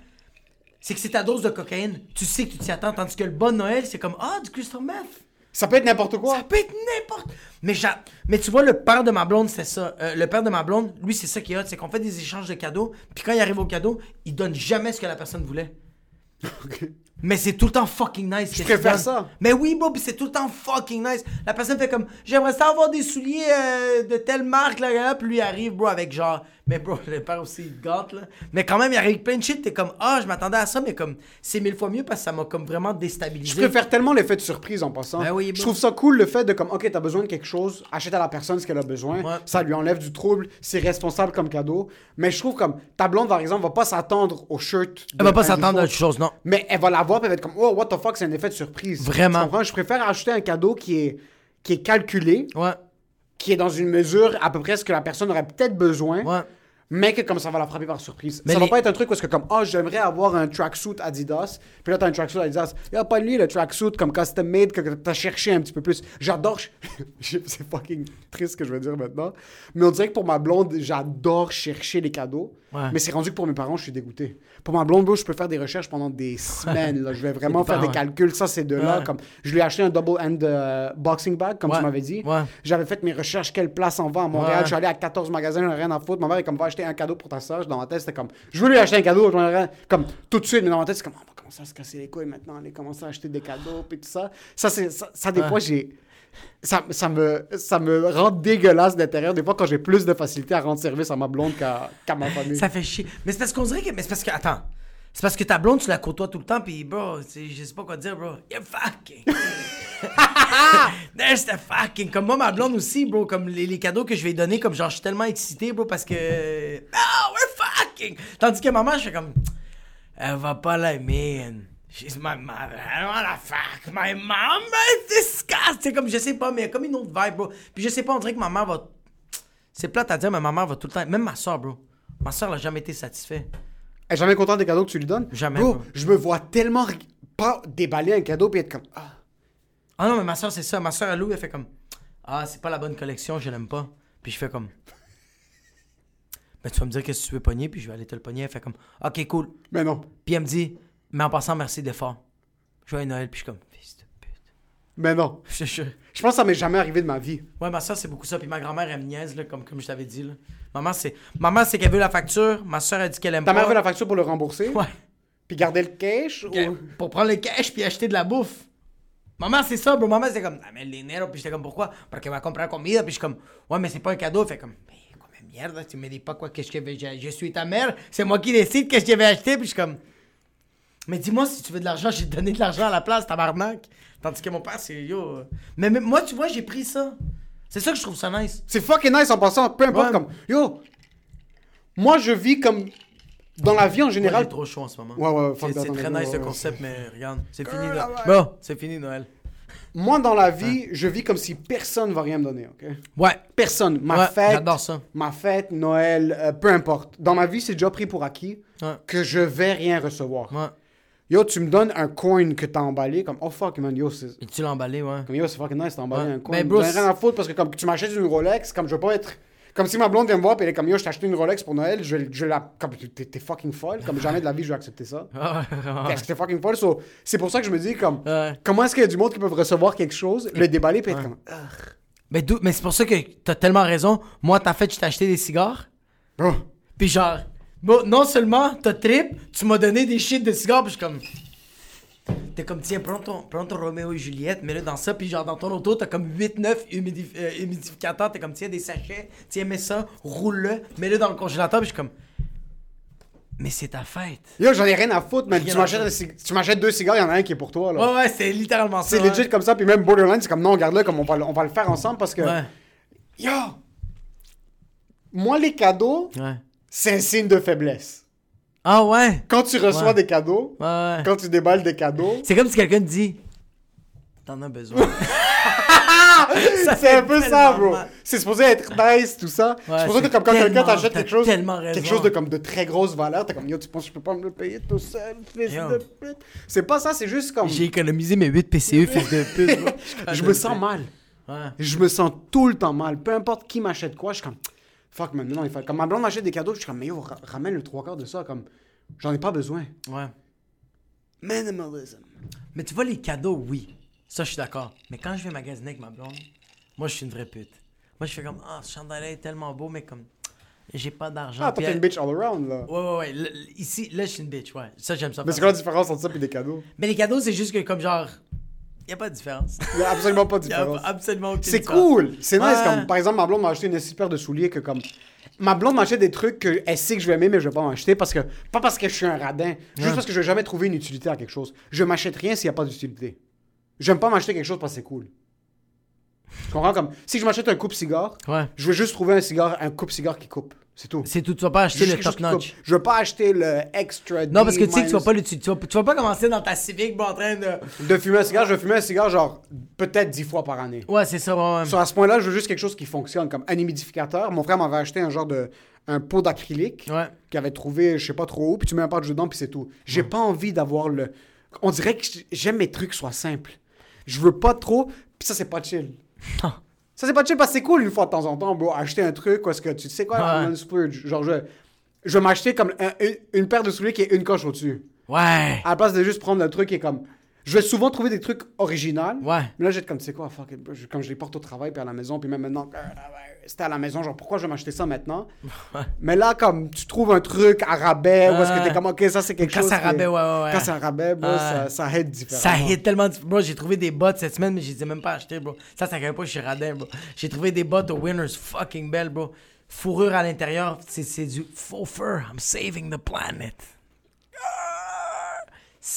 C'est que c'est ta dose de cocaïne. Tu sais que tu t'y attends. Tandis que le bon Noël, c'est comme Ah, du crystal meth. Ça peut être n'importe quoi. Ça peut être n'importe. Mais, j'a- mais tu vois, le père de ma blonde, c'est ça. Euh, le père de ma blonde, lui, c'est ça qui est hot. C'est qu'on fait des échanges de cadeaux. Puis quand il arrive au cadeau, il donne jamais ce que la personne voulait. [laughs] Ok. Mais c'est tout le temps fucking nice. Je préfère ça. Mais oui, bro, pis c'est tout le temps fucking nice. La personne fait comme, j'aimerais ça avoir des souliers euh, de telle marque, là, là, puis lui arrive, bro, avec genre, mais bro, [laughs] le père aussi, il gâte, là. Mais quand même, il arrive plein de shit, t'es comme, ah, je m'attendais à ça, mais comme, c'est mille fois mieux parce que ça m'a comme vraiment déstabilisé. Je préfère tellement l'effet de surprise en passant. Ben oui, je trouve ça cool le fait de comme, ok, t'as besoin de quelque chose, achète à la personne ce qu'elle a besoin, Ouais. ça lui enlève du trouble, c'est responsable comme cadeau. Mais je trouve comme, ta blonde, par exemple, va pas s'attendre au shirt. Elle va pas s'attendre à autre chose, non. Mais elle va l'avoir, elle va être comme, oh, what the fuck, c'est un effet de surprise. Vraiment. Tu comprends? Je préfère acheter un cadeau qui est, qui est calculé, Ouais, qui est dans une mesure à peu près ce que la personne aurait peut-être besoin. ouais. Mais que comme ça va la frapper par surprise. Mais ça les- va pas être un truc parce que comme, oh, j'aimerais avoir un tracksuit Adidas. Puis là, t'as un tracksuit Adidas. Il a pas lui le tracksuit comme custom made que t'as cherché un petit peu plus. J'adore. [laughs] C'est fucking triste ce que je veux dire maintenant. Mais on dirait que pour ma blonde, j'adore chercher les cadeaux. Ouais. Mais c'est rendu que pour mes parents, je suis dégoûté. Pour ma blonde, je peux faire des recherches pendant des [laughs] semaines. là. Je vais vraiment faire des calculs. Ça, c'est de là. Comme, je lui ai acheté un double end euh, boxing bag, comme tu m'avais dit. J'avais fait mes recherches, quelle place en vend à Montréal. Je suis allé à 14 magasins, j'en ai rien à foutre. Ma mère est comme, va acheter un cadeau pour ta soeur. Dans ma tête, c'était comme, je veux lui acheter un cadeau. Rien. Comme, tout de suite, mais dans ma tête, c'est comme, on va commencer à se casser les couilles maintenant, aller commencer à acheter des cadeaux, puis tout ça. Ça, c'est, ça, ça, des fois, j'ai. Ça, ça, me, ça me rend dégueulasse d'intérieur. Des fois, quand j'ai plus de facilité à rendre service à ma blonde qu'à, ma famille. Ça fait chier. Mais c'est parce qu'on dirait que. Mais c'est parce que. Attends. C'est parce que ta blonde, tu la côtoies tout le temps, pis bro, je sais pas quoi dire, bro. You're fucking. [laughs] There's the fucking. Comme moi, ma blonde aussi, bro. Comme les, les cadeaux que je vais donner, comme genre, je suis tellement excité, bro, parce que. Oh, we're fucking. Tandis que maman, je fais comme. Elle va pas l'aimer. She's my mother. I don't wanna fuck my mom. It's disgusting. C'est comme, je sais pas, mais comme une autre vibe, bro. Puis je sais pas, on dirait que maman va. C'est plate à dire, mais ma mère va tout le temps. Même ma soeur, bro. Ma soeur, elle a jamais été satisfaite. Elle est jamais contente des cadeaux que tu lui donnes? Jamais, Bro, bro. je me vois tellement pas déballer un cadeau puis être comme, ah. Ah non, mais ma soeur, c'est ça. Ma soeur, elle, Lou, elle fait comme Ah, c'est pas la bonne collection, je l'aime pas. Puis je fais comme [laughs] Ben, tu vas me dire qu'est-ce que tu veux pogner, puis je vais aller te le pogner. Elle fait comme Ok, cool. Mais non. Puis elle me dit Mais en passant, merci d'effort. Joyeux Noël, puis je suis comme Fils de pute. Mais non. [laughs] Je jure. Je pense que ça m'est jamais arrivé de ma vie. Ouais, ma soeur, c'est beaucoup ça. Puis ma grand-mère, elle me niaise, là, comme, comme je t'avais dit. Là. Maman, c'est Maman, c'est qu'elle veut la facture. Ma soeur, elle dit qu'elle aime Ta pas. mère veut la facture pour le rembourser? Ouais. Puis garder le cash? Ou... Pour prendre le cash puis acheter de la bouffe. Maman, c'est ça, bro. Maman, c'est comme, dame el dinero. Puis j'étais comme, pourquoi? Parce qu'elle va comprar comida. Puis je suis comme, ouais, mais c'est pas un cadeau. Elle fait comme, mais comme merde, tu me dis pas quoi, qu'est-ce que je vais. Je, je suis ta mère. C'est moi qui décide qu'est-ce que je vais acheter. Puis je suis comme, mais dis-moi si tu veux de l'argent, [laughs] je vais te donner de l'argent à la place, tabarnak. Tandis que mon père, c'est yo. euh. Mais, mais moi, tu vois, j'ai pris ça. C'est ça que je trouve ça nice. C'est fucking nice en passant. Peu importe Ouais. comme... Yo! Moi, je vis comme... Dans la vie en Moi, général... j'ai trop chaud en ce moment. Ouais, ouais, fuck C'est that, c'est on très nice ouais, ce ouais. concept, mais regarde, c'est fini. Noël. Bon, c'est fini Noël. Moi, dans la vie, je vis comme si personne va rien me donner, OK? Ouais. Personne. Ma Ouais, fête... j'adore ça. Ma fête, Noël, euh, peu importe. Dans ma vie, c'est déjà pris pour acquis Ouais. que je vais rien recevoir. Ouais. Yo, tu me donnes un coin que t'as emballé, comme... Oh, fuck, man, yo, c'est... Et tu l'as emballé, ouais. Comme yo, c'est fucking nice, t'as emballé Ouais. un coin. Ben, bro, rien à foutre parce que comme tu m'achètes une Rolex, comme je veux pas être. Comme si ma blonde vient me voir et elle est comme yo, je t'ai acheté une Rolex pour Noël, je, je la. Comme t'es t'es fucking folle, comme jamais de la vie je vais accepter ça. [laughs] T'es fucking folle, so, c'est pour ça que je me dis comme. Ouais. Comment est-ce qu'il y a du monde qui peuvent recevoir quelque chose, le déballer puis être comme. Mais, d'où- mais c'est pour ça que t'as tellement raison. Moi, t'as fait, je t'ai acheté des cigares. bro. Puis genre, bon, non seulement t'as trip, tu m'as donné des shit de cigares, puis je suis comme. T'es comme, tiens, prends ton, prends ton Roméo et Juliette, mets-le dans ça, puis genre dans ton auto, t'as comme 8-9 humidif- euh, humidificateurs, t'es comme, tiens, des sachets, tiens, mets ça, roule-le, mets-le dans le congélateur, puis je suis comme. Mais c'est ta fête. Yo, j'en ai rien à foutre, man. Rien Tu m'achètes, cig- tu m'achètes deux cigares, il y en a un qui est pour toi, là. Ouais, ouais, c'est littéralement ça. c'est ouais. legit comme ça, puis même Borderline, c'est comme non, regarde-le, comme on va, on va le faire ensemble parce que. Ouais. Yo! Moi, les cadeaux, Ouais. C'est un signe de faiblesse. Ah ouais? Quand tu reçois Ouais. des cadeaux, Ouais, ouais. quand tu déballes des cadeaux, C'est comme si quelqu'un te dit T'en as besoin. [laughs] C'est un peu ça, bro. mal. C'est supposé être nice, tout ça. Ouais, c'est ça que comme quand quelqu'un t'achète quelque chose, quelque chose de comme de très grosse valeur, t'es comme yo, tu penses que je peux pas me le payer tout seul, fils Yo. de pute? C'est pas ça, c'est juste comme J'ai économisé mes 8 PCE, fils de pute. [laughs] je me sens mal. Ouais. Je me sens tout le temps mal. Peu importe qui m'achète quoi, je suis comme fuck man, non, il faut comme ma blonde m'achète des cadeaux, je suis comme mais yo, ra- ramène le trois quarts de ça comme j'en ai pas besoin. Ouais. Minimalism. Mais tu vois, les cadeaux, oui. Ça, je suis d'accord. Mais quand je vais magasiner avec ma blonde, moi, je suis une vraie pute. Moi, je fais comme, ah, ce chandail est tellement beau, mais comme, j'ai pas d'argent. Ah, toi, t'es une bitch all around, là. Ouais, ouais, ouais. Ici, là, je suis une bitch, ouais. Ça, j'aime ça. Mais c'est quoi la différence entre ça et des cadeaux? Mais les cadeaux, c'est juste que, comme genre, y a pas de différence. Il y a absolument pas de [laughs] Y a différence. absolument aucune C'est différence. cool. C'est nice. Ouais. Comme, par exemple, ma blonde m'a acheté une super paire de souliers que comme. Ma blonde m'achète des trucs qu'elle sait que je vais aimer, mais je vais pas m'acheter parce que. Pas parce que je suis un radin. Juste parce que je vais jamais trouver une utilité à quelque chose. Je m'achète rien s'il y a pas d'utilité. J'aime pas m'acheter quelque chose parce que c'est cool. Tu comprends? Comme, si je m'achète un coupe-cigare, Ouais. je veux juste trouver un cigare, un coupe-cigare qui coupe. C'est tout. C'est tout. Tu vas pas acheter Juste le top coupe. notch. Je veux pas acheter le extra. Non, parce que tu sais que tu vas pas l'utiliser. Tu vas, tu vas pas commencer dans ta Civic, bro, en train de. De fumer un cigare, je vais fumer un cigare genre peut-être dix fois par année. Ouais, c'est ça, ouais. Sur à ce point-là, je veux juste quelque chose qui fonctionne, comme un humidificateur. Mon frère m'avait acheté un genre de un pot d'acrylique Ouais. qu'il avait trouvé, je sais pas trop où, puis tu mets un patch dedans, puis c'est tout. J'ai pas envie d'avoir le. On dirait que j'aime mes trucs soient simples. Je veux pas trop, puis ça c'est pas chill. Ça c'est pas chill parce que c'est cool une fois de temps en temps, bro, acheter un truc parce que tu sais quoi, Ouais. un splurge. genre je, je vais m'acheter comme un- une, une paire de souliers qui est une coche au-dessus. Ouais. À la place de juste prendre le truc est comme. Je vais souvent trouver des trucs originaux. Ouais. Mais là, j'étais comme, tu sais quoi, fuck it, bro. Je- comme je les porte au travail puis à la maison, puis même maintenant, euh, c'était à la maison, genre, pourquoi je vais m'acheter ça maintenant? [laughs] Mais là, comme, tu trouves un truc à rabais, ou est-ce que Ouais. t'es comme, ok, ça c'est quelque Quand chose. à qui rabais, ouais, ouais, ouais. Quand c'est à rabais, bro, Ouais. ça, ça aide différemment. Ça hit tellement. Bro, j'ai trouvé des bottes cette semaine, mais je les ai même pas achetées, bro. Ça, ça pas, je suis radin, bro. J'ai trouvé des bottes au Winners fucking belles, bro. Fourrure à l'intérieur, c'est c'est du faux fur. I'm saving the planet.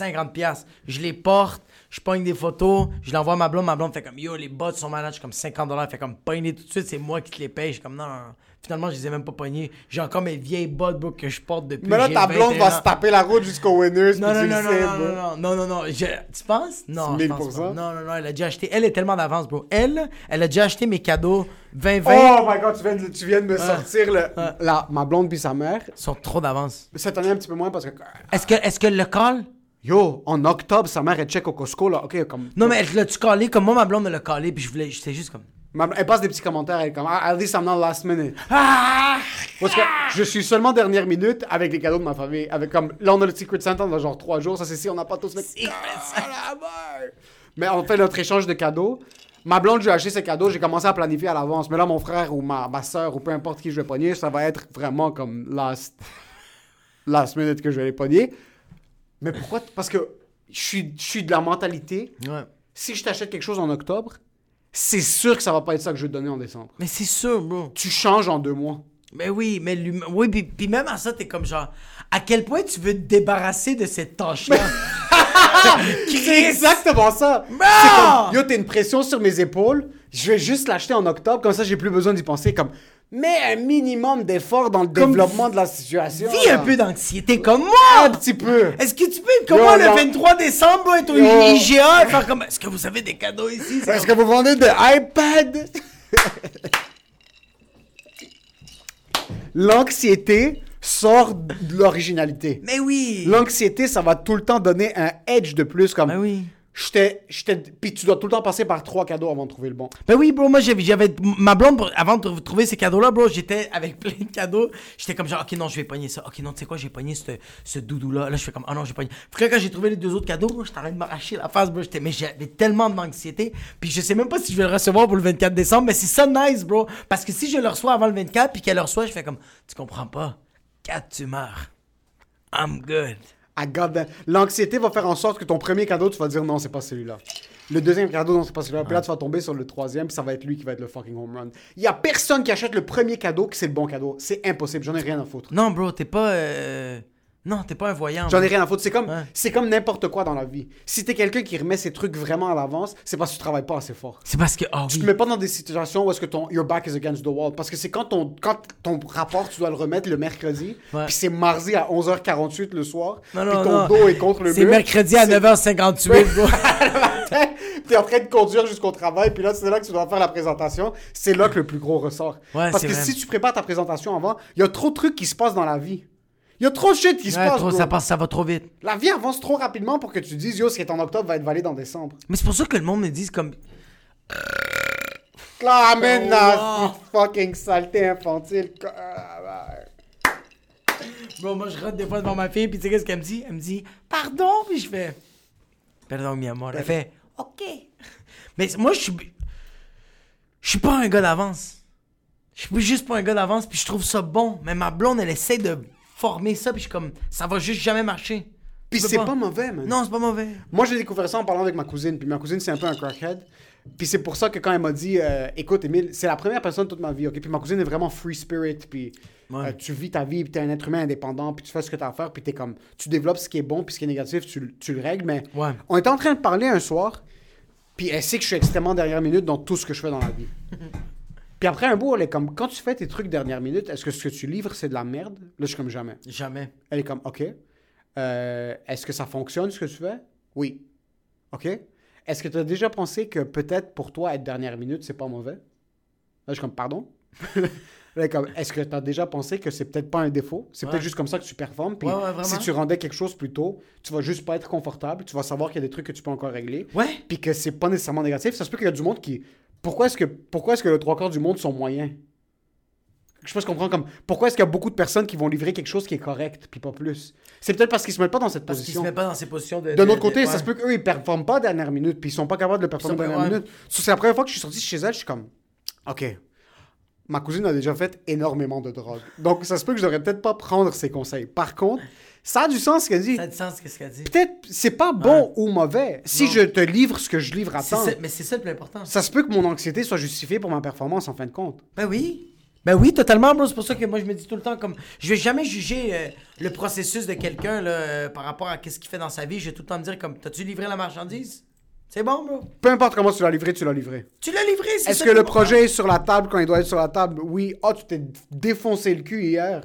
Ah! 50 pièces. Je les porte, je pogne des photos, je l'envoie à ma blonde, ma blonde fait comme yo, les bottes sont malades, je suis comme 50 dollars, fait comme pogner tout de suite, c'est moi qui te les paye. Je suis comme non, non, non. Finalement, je les ai même pas pognées. J'ai encore mes vieilles bottes, bro, que je porte depuis Mais là, ta blonde 21 va se taper la route jusqu'au Winners, Non, non, tu non, non, non, non, non, non, non, non, je- tu penses? Non, je 1000%? pense pas. Non, non, non, elle a déjà acheté, elle est tellement d'avance, bro. Elle, elle a déjà acheté mes cadeaux 2020, Oh my god, tu viens de, tu viens de me sortir le, la, ma blonde puis sa mère. ils sont trop d'avance. Cette année, un petit peu moins parce que. Est-ce que, est-ce que le call? Yo, en octobre, sa mère, elle check au Costco, là. Ok, comme. Non, mais elle l'a-tu callé comme moi, ma blonde me l'a callé, puis je voulais, j'étais juste comme. Ma- Elle passe des petits commentaires, elle est comme, ah, at least I'm not last minute. Ah! Parce que je suis seulement dernière minute avec les cadeaux de ma famille. Avec comme, là, on a le Secret Santa dans genre trois jours. Ça, c'est si on n'a pas tous le. Secret Ah! Mais on fait notre échange de cadeaux. Ma blonde, je lui ai acheté ses cadeaux. J'ai commencé à planifier à l'avance. Mais là, mon frère ou ma, ma soeur ou peu importe qui je vais pogner, ça va être vraiment comme last, last minute que je vais les pogner. Mais pourquoi? Parce que je suis, je suis de la mentalité. Ouais. Si je t'achète quelque chose en octobre, c'est sûr que ça va pas être ça que je vais te donner en décembre. Mais c'est sûr, bro. Tu changes en deux mois. Mais oui, mais oui, puis, puis même à ça, t'es comme genre, à quel point tu veux te débarrasser de cette tâche-là? [laughs] C'est exactement ça. Comme, yo, t'as une pression sur mes épaules. Je vais juste l'acheter en octobre, comme ça, j'ai plus besoin d'y penser. Comme, mets un minimum d'effort dans le Comme- développement de la situation. Vis un peu d'anxiété comme Un moi! petit peu. Est-ce que tu peux comme Yo, moi le non. 23 décembre, être au Yo. IGA et faire comme, est-ce que vous avez des cadeaux ici? Est-ce comme- que vous vendez de iPad? [laughs] L'anxiété sort de l'originalité. Mais oui! L'anxiété, ça va tout le temps donner un edge de plus. Comme, Ben oui. J'étais, puis tu dois tout le temps passer par trois cadeaux avant de trouver le bon. Ben oui, bro, moi j'avais, ma blonde, avant de tr- trouver ces cadeaux-là, bro, j'étais avec [laughs] plein de cadeaux. J'étais comme genre, ok, non, je vais pogner ça. Ok, non, tu sais quoi, j'ai pogné ce, ce doudou-là. Là, je fais comme, ah non, j'ai pogné. Là, quand j'ai trouvé les deux autres cadeaux, bro, j'étais en train de m'arracher la face, bro. J'étais, mais j'avais tellement d'anxiété. Puis je sais même pas si je vais le recevoir pour le 24 décembre, mais c'est ça nice, bro. Parce que si je le reçois avant le 24, puis qu'elle le reçoit, je fais comme, tu comprends pas. Quand tu meurs, I'm good. Got that. L'anxiété va faire en sorte que ton premier cadeau, tu vas dire non, c'est pas celui-là. Le deuxième cadeau, non, c'est pas celui-là. Puis là, tu vas tomber sur le troisième, puis ça va être lui qui va être le fucking home run. Il y a personne qui achète le premier cadeau qui c'est le bon cadeau. C'est impossible. J'en ai rien à foutre. Non, bro, t'es pas. euh, Non, t'es pas un voyant. J'en ai rien à foutre. C'est comme, Ouais. c'est comme n'importe quoi dans la vie. Si t'es quelqu'un qui remet ses trucs vraiment à l'avance, c'est parce que tu travailles pas assez fort. C'est parce que. Ah Tu oui. te mets pas dans des situations où est-ce que ton your back is against the wall parce que c'est quand ton quand ton rapport tu dois le remettre le mercredi Ouais. puis c'est mardi à 11h48 le soir Non, puis ton non. dos est contre le C'est mur. mercredi à 9h58, bro. [laughs] T'es en train de conduire jusqu'au travail, puis là, c'est là que tu dois faire la présentation. C'est là que le plus gros ressort. Ouais, Parce c'est que vrai. si tu prépares ta présentation avant, il y a trop de trucs qui se passent dans la vie. Il y a trop de shit qui se Ouais, passe. trop, bro. ça, passe, ça va trop vite. La vie avance trop rapidement pour que tu dises, yo, ce qui est en octobre va être valide en décembre. Mais c'est pour ça que le monde me dit comme. Là, amène Oh, la wow. fucking saleté infantile. Ah, Bro, moi je rentre des fois devant ma fille, puis tu sais qu'est-ce qu'elle me dit? Elle me dit Pardon, puis je fais Pardon, mi amor. Elle fait Ok. Mais moi, je suis. Je suis pas un gars d'avance. Je suis juste pas un gars d'avance, puis je trouve ça bon. Mais ma blonde, elle essaie de former ça, puis je suis comme, ça va juste jamais marcher. Puis c'est pas mauvais, man. Non, c'est pas mauvais. Moi, j'ai découvert ça en parlant avec ma cousine. Puis ma cousine, c'est un peu un crackhead. Puis c'est pour ça que quand elle m'a dit, euh, écoute, Emile, c'est la première personne de toute ma vie, ok? Puis ma cousine est vraiment free spirit. Puis Ouais. euh, tu vis ta vie, puis t'es un être humain indépendant, puis tu fais ce que t'as à faire, puis t'es comme, tu développes ce qui est bon, puis ce qui est négatif, tu, le- tu le règles. Mais Ouais. on était en train de parler un soir, puis elle sait que je suis extrêmement dernière minute dans tout ce que je fais dans la vie. [laughs] puis après un bout, elle est comme, quand tu fais tes trucs dernière minute, est-ce que ce que tu livres, c'est de la merde? Là, je suis comme jamais. Jamais. Elle est comme, OK. Euh, Est-ce que ça fonctionne ce que tu fais? Oui. OK. Est-ce que tu as déjà pensé que peut-être pour toi, être dernière minute, c'est pas mauvais? Là, je suis comme, pardon? Là, [laughs] elle est comme, Est-ce que tu as déjà pensé que c'est peut-être pas un défaut? C'est Ouais. peut-être juste comme ça que tu performes. Puis Ouais, ouais, vraiment. si tu rendais quelque chose plus tôt, tu vas juste pas être confortable. Tu vas savoir qu'il y a des trucs que tu peux encore régler. Ouais. Puis que c'est pas nécessairement négatif. Ça se peut qu'il y a du monde qui. Pourquoi est-ce que, pourquoi est-ce que le trois quarts du monde sont moyens? Je sais pas si tu comprends comme. Pourquoi est-ce qu'il y a beaucoup de personnes qui vont livrer quelque chose qui est correct, puis pas plus? C'est peut-être parce qu'ils se mettent pas dans cette Parce qu'il se position. met pas dans ces positions de. De notre de- côté, ouais. ça se peut qu'eux, ils performent pas à dernière minute, puis ils sont pas capables de le performer à sont dernière minute. So, C'est la première fois que je suis sorti chez elle, je suis comme, OK, ma cousine a déjà fait énormément de drogue. Donc, ça se peut que je devrais peut-être pas prendre ses conseils. Par contre, ça a du sens ce qu'elle dit. Ça a du sens, qu'est-ce qu'elle dit. Peut-être, c'est pas bon ou mauvais. Si Non. je te livre ce que je livre à temps, ça- mais c'est ça le plus important. ça se peut que mon anxiété soit justifiée pour ma performance en fin de compte. Ben oui. Ben oui, totalement, bro. C'est pour ça que moi, je me dis tout le temps comme. Je vais jamais juger euh, le processus de quelqu'un là, euh, par rapport à ce qu'il fait dans sa vie. Je vais tout le temps me dire comme. T'as-tu livré la marchandise? C'est bon, bro. Peu importe comment tu l'as livré, tu l'as livré. Tu l'as livré, c'est Est-ce que le projet est sur la table quand il doit être sur la table? Oui. Ah, tu t'es défoncé le cul hier.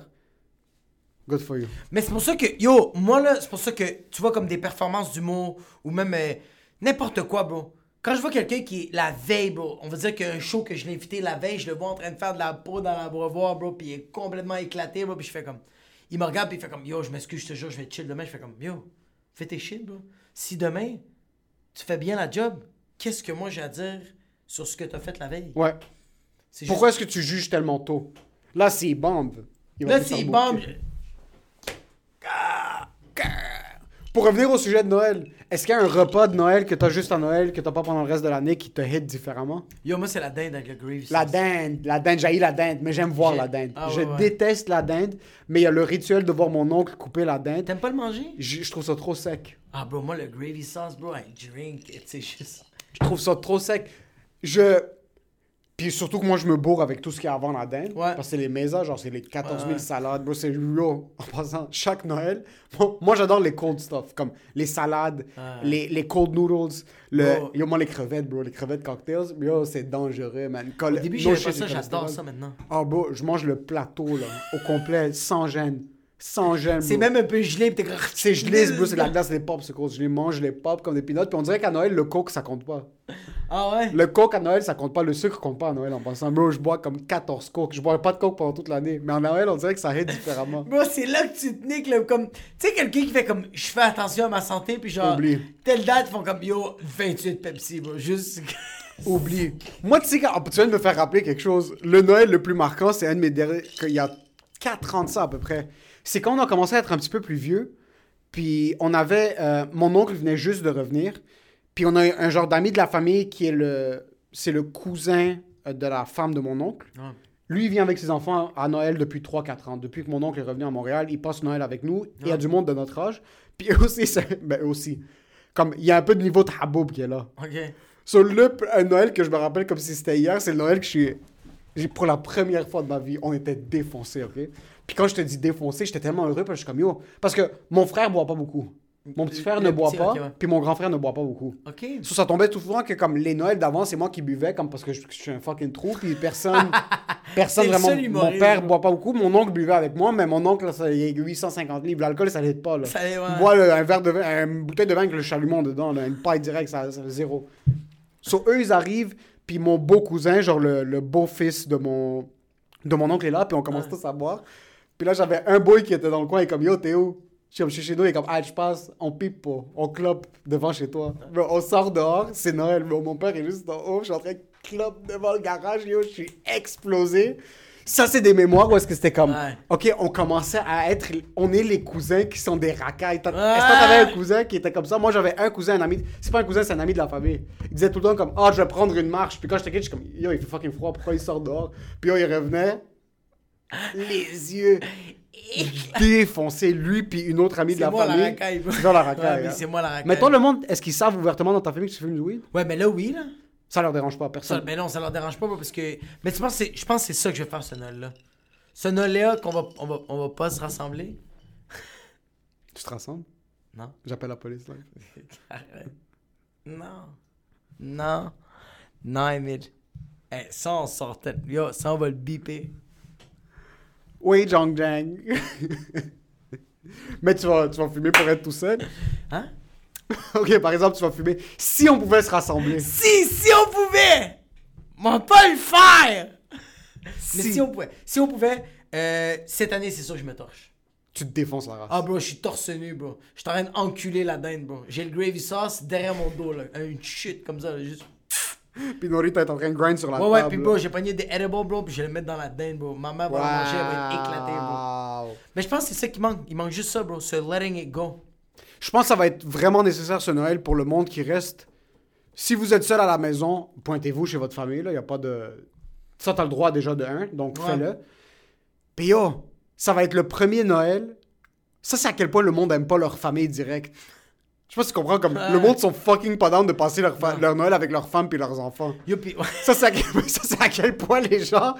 Good for you. Mais c'est pour ça que, yo, moi là, c'est pour ça que tu vois comme des performances d'humour ou même euh, n'importe quoi, bro. Quand je vois quelqu'un qui est la veille, bro, on va dire qu'il y a un show que je l'ai invité la veille, je le vois en train de faire de la peau dans l'abreuvoir, bro, puis il est complètement éclaté, bro, puis je fais comme. Il me regarde, puis il fait comme, yo, je m'excuse, je te jure, je vais chill demain. Je fais comme, yo, fais tes shit, bro. Si demain, tu fais bien la job, qu'est-ce que moi j'ai à dire sur ce que t'as fait la veille? Ouais. C'est Pourquoi juste- est-ce que tu juges tellement tôt? Là, s'il bombe. il Là, c'est bouquer. bon. Pour revenir au sujet de Noël, est-ce qu'il y a un repas de Noël que t'as juste à Noël, que t'as pas pendant le reste de l'année, qui te hit différemment? Yo, moi, c'est la dinde avec le gravy. La dinde, la dinde, j'haïs la dinde, mais j'aime voir la dinde. Ah, je ouais, ouais. déteste la dinde, mais il y a le rituel de voir mon oncle couper la dinde. T'aimes pas le manger? Je, je trouve ça trop sec. Ah, bro, moi, le gravy sauce, bro, I drink, c'est juste. Je trouve ça trop sec. Je. Puis surtout que moi, je me bourre avec tout ce qu'il y a avant la dinde. Ouais. Parce que c'est les mesas, genre, c'est les 14 000 Ouais, ouais. salades. Bro, c'est real. [laughs] En passant, chaque Noël. Moi, moi, j'adore les cold stuff, comme les salades, Ouais. les, les cold noodles. Le... Bro. Yo, moi, les crevettes, bro. Les crevettes cocktails. Yo, c'est dangereux, man. Col- Au début, shit, pas ça, j'adore ça maintenant. Ah, bro, je mange le plateau, là, au complet, sans gêne. Sans gêne, C'est même un peu gelé, t'es comme. C'est gelé, bro, c'est de la glace, des popsicles. Je les mange, les pop comme des peanuts. Puis on dirait qu'à Noël, le coke, ça compte pas. Ah ouais? Le coke à Noël, ça compte pas. Le sucre compte pas à Noël en passant. Bro, je bois comme 14 coke. Je bois pas de coke pendant toute l'année. Mais en Noël, on dirait que ça hit différemment. [laughs] Bro, c'est là que tu te niques, là, comme. Tu sais, quelqu'un qui fait comme. Je fais attention à ma santé, puis genre. Oublie. Telle date, ils font comme yo, 28 Pepsi, bro. Juste. [laughs] Oublie. Moi, tu sais, quand... tu viens de me faire rappeler quelque chose. Le Noël le plus marquant, c'est un de mes derniers. Il y a 4 ans de ça à peu près. C'est quand on a commencé à être un petit peu plus vieux. Puis on avait. euh, mon oncle venait juste de revenir. Puis on a un genre d'ami de la famille qui est le. C'est le cousin euh, de la femme de mon oncle. Ouais. Lui, il vient avec ses enfants à Noël depuis 3-4 ans. Depuis que mon oncle est revenu à Montréal, il passe Noël avec nous. Il y a Ouais. du monde de notre âge. Puis eux aussi, c'est- [laughs] ben, eux aussi. Comme, il y a un peu de niveau de haboub qui est là. Ok. Sur le un Noël que je me rappelle comme si c'était hier, c'est le Noël que je suis. J'ai pour la première fois de ma vie, on était défoncés, ok? Puis quand je te dis défoncé, j'étais tellement heureux parce que je suis comme yo. Parce que mon frère boit pas beaucoup. Mon petit frère Le ne boit petit, pas, ok, ouais. puis mon grand frère ne boit pas beaucoup. Ok. So, ça tombait tout souvent que comme les Noëls d'avant, c'est moi qui buvais comme parce que je, je suis un fucking trou puis personne [laughs] personne vraiment mon père boit pas beaucoup, mon oncle buvait avec moi mais mon oncle ça, il y a 850 livres, l'alcool ça l'aide pas là. Ça l'aide, ouais. Il boit là, un verre de vin, une bouteille de vin avec le chalumeau dedans là, une paille directe ça, ça zéro. So eux ils arrivent puis mon beau cousin genre le, le beau-fils de mon de mon oncle est là puis on commence Ouais. tous à boire. Puis là j'avais un boy qui était dans le coin et comme yo t'es où? Je suis comme, je suis chez nous, il est comme, ah, je passe, on pipe pas, on clope devant chez toi. Bro, on sort dehors, c'est Noël, bro. Mon père est juste en haut, je suis en train de clope devant le garage, yo, je suis explosé. Ça, c'est des mémoires où est-ce que c'était comme, Ouais. ok, on commençait à être, on est les cousins qui sont des racailles. Est-ce que t'avais un cousin qui était comme ça? Moi, j'avais un cousin, un ami. C'est pas un cousin, c'est un ami de la famille. Il disait tout le temps comme, ah, je vais prendre une marche. Puis quand j'étais kid, je suis comme, yo, il fait fucking froid, pourquoi il sort dehors? Puis yo, il revenait, les yeux défoncés, lui, puis une autre amie de la moi la famille. racaille, bro. C'est genre la Ouais, racaille. mais hein. c'est moi la racaille. Mais toi, le monde, est-ce qu'ils savent ouvertement dans ta famille que tu fumes du weed? Ouais, mais là, oui, là. Ça leur dérange pas, Ça, personne. ben non, ça leur dérange pas, parce que. Mais tu penses, que c'est- je pense que c'est ça que je vais faire ce Noël-là. Ce Noël-là, qu'on va, on va, on va pas se rassembler? Tu te rassembles? Non. J'appelle la police. là. [laughs] Non. Non. Non, Emile. Eh, ça, on sortait. Yo, ça, on va le biper. Oui, Jong Jang. [laughs] Mais tu vas, tu vas fumer pour être tout seul. Hein? [laughs] ok, par exemple, tu vas fumer. Si on pouvait se rassembler. Si, si on pouvait! On va pas le faire! Mais Si. si on pouvait. Si on pouvait, euh, cette année, c'est sûr que je me torche. Tu te défonces la race. Ah, bro, je suis torse nu, bro. Je suis en train d'enculer la dinde, bro. J'ai le gravy sauce derrière mon dos, là. Une chute comme ça, là, juste. [laughs] Puis Norita est en train de grind sur la Ouais, ouais, table. puis bro, j'ai pogné des edibles, bro, puis je vais le mettre dans la dinde, bro. Ma mère va le manger, elle va être éclatée, bro. Mais je pense que c'est ça qui manque. Il manque juste ça, bro. Ce letting it go. Je pense que ça va être vraiment nécessaire ce Noël pour le monde qui reste. Si vous êtes seul à la maison, pointez-vous chez votre famille. Il n'y a pas de. Ça, t'as le droit déjà de un, donc Ouais. fais-le. Puis yo, ça va être le premier Noël. Ça, c'est à quel point le monde aime pas leur famille directe. Je sais pas si tu comprends, comme le monde sont fucking pas down de passer leur, fa- leur Noël avec leurs femmes puis leurs enfants. Ça, c'est à, quel... [laughs] à point les gens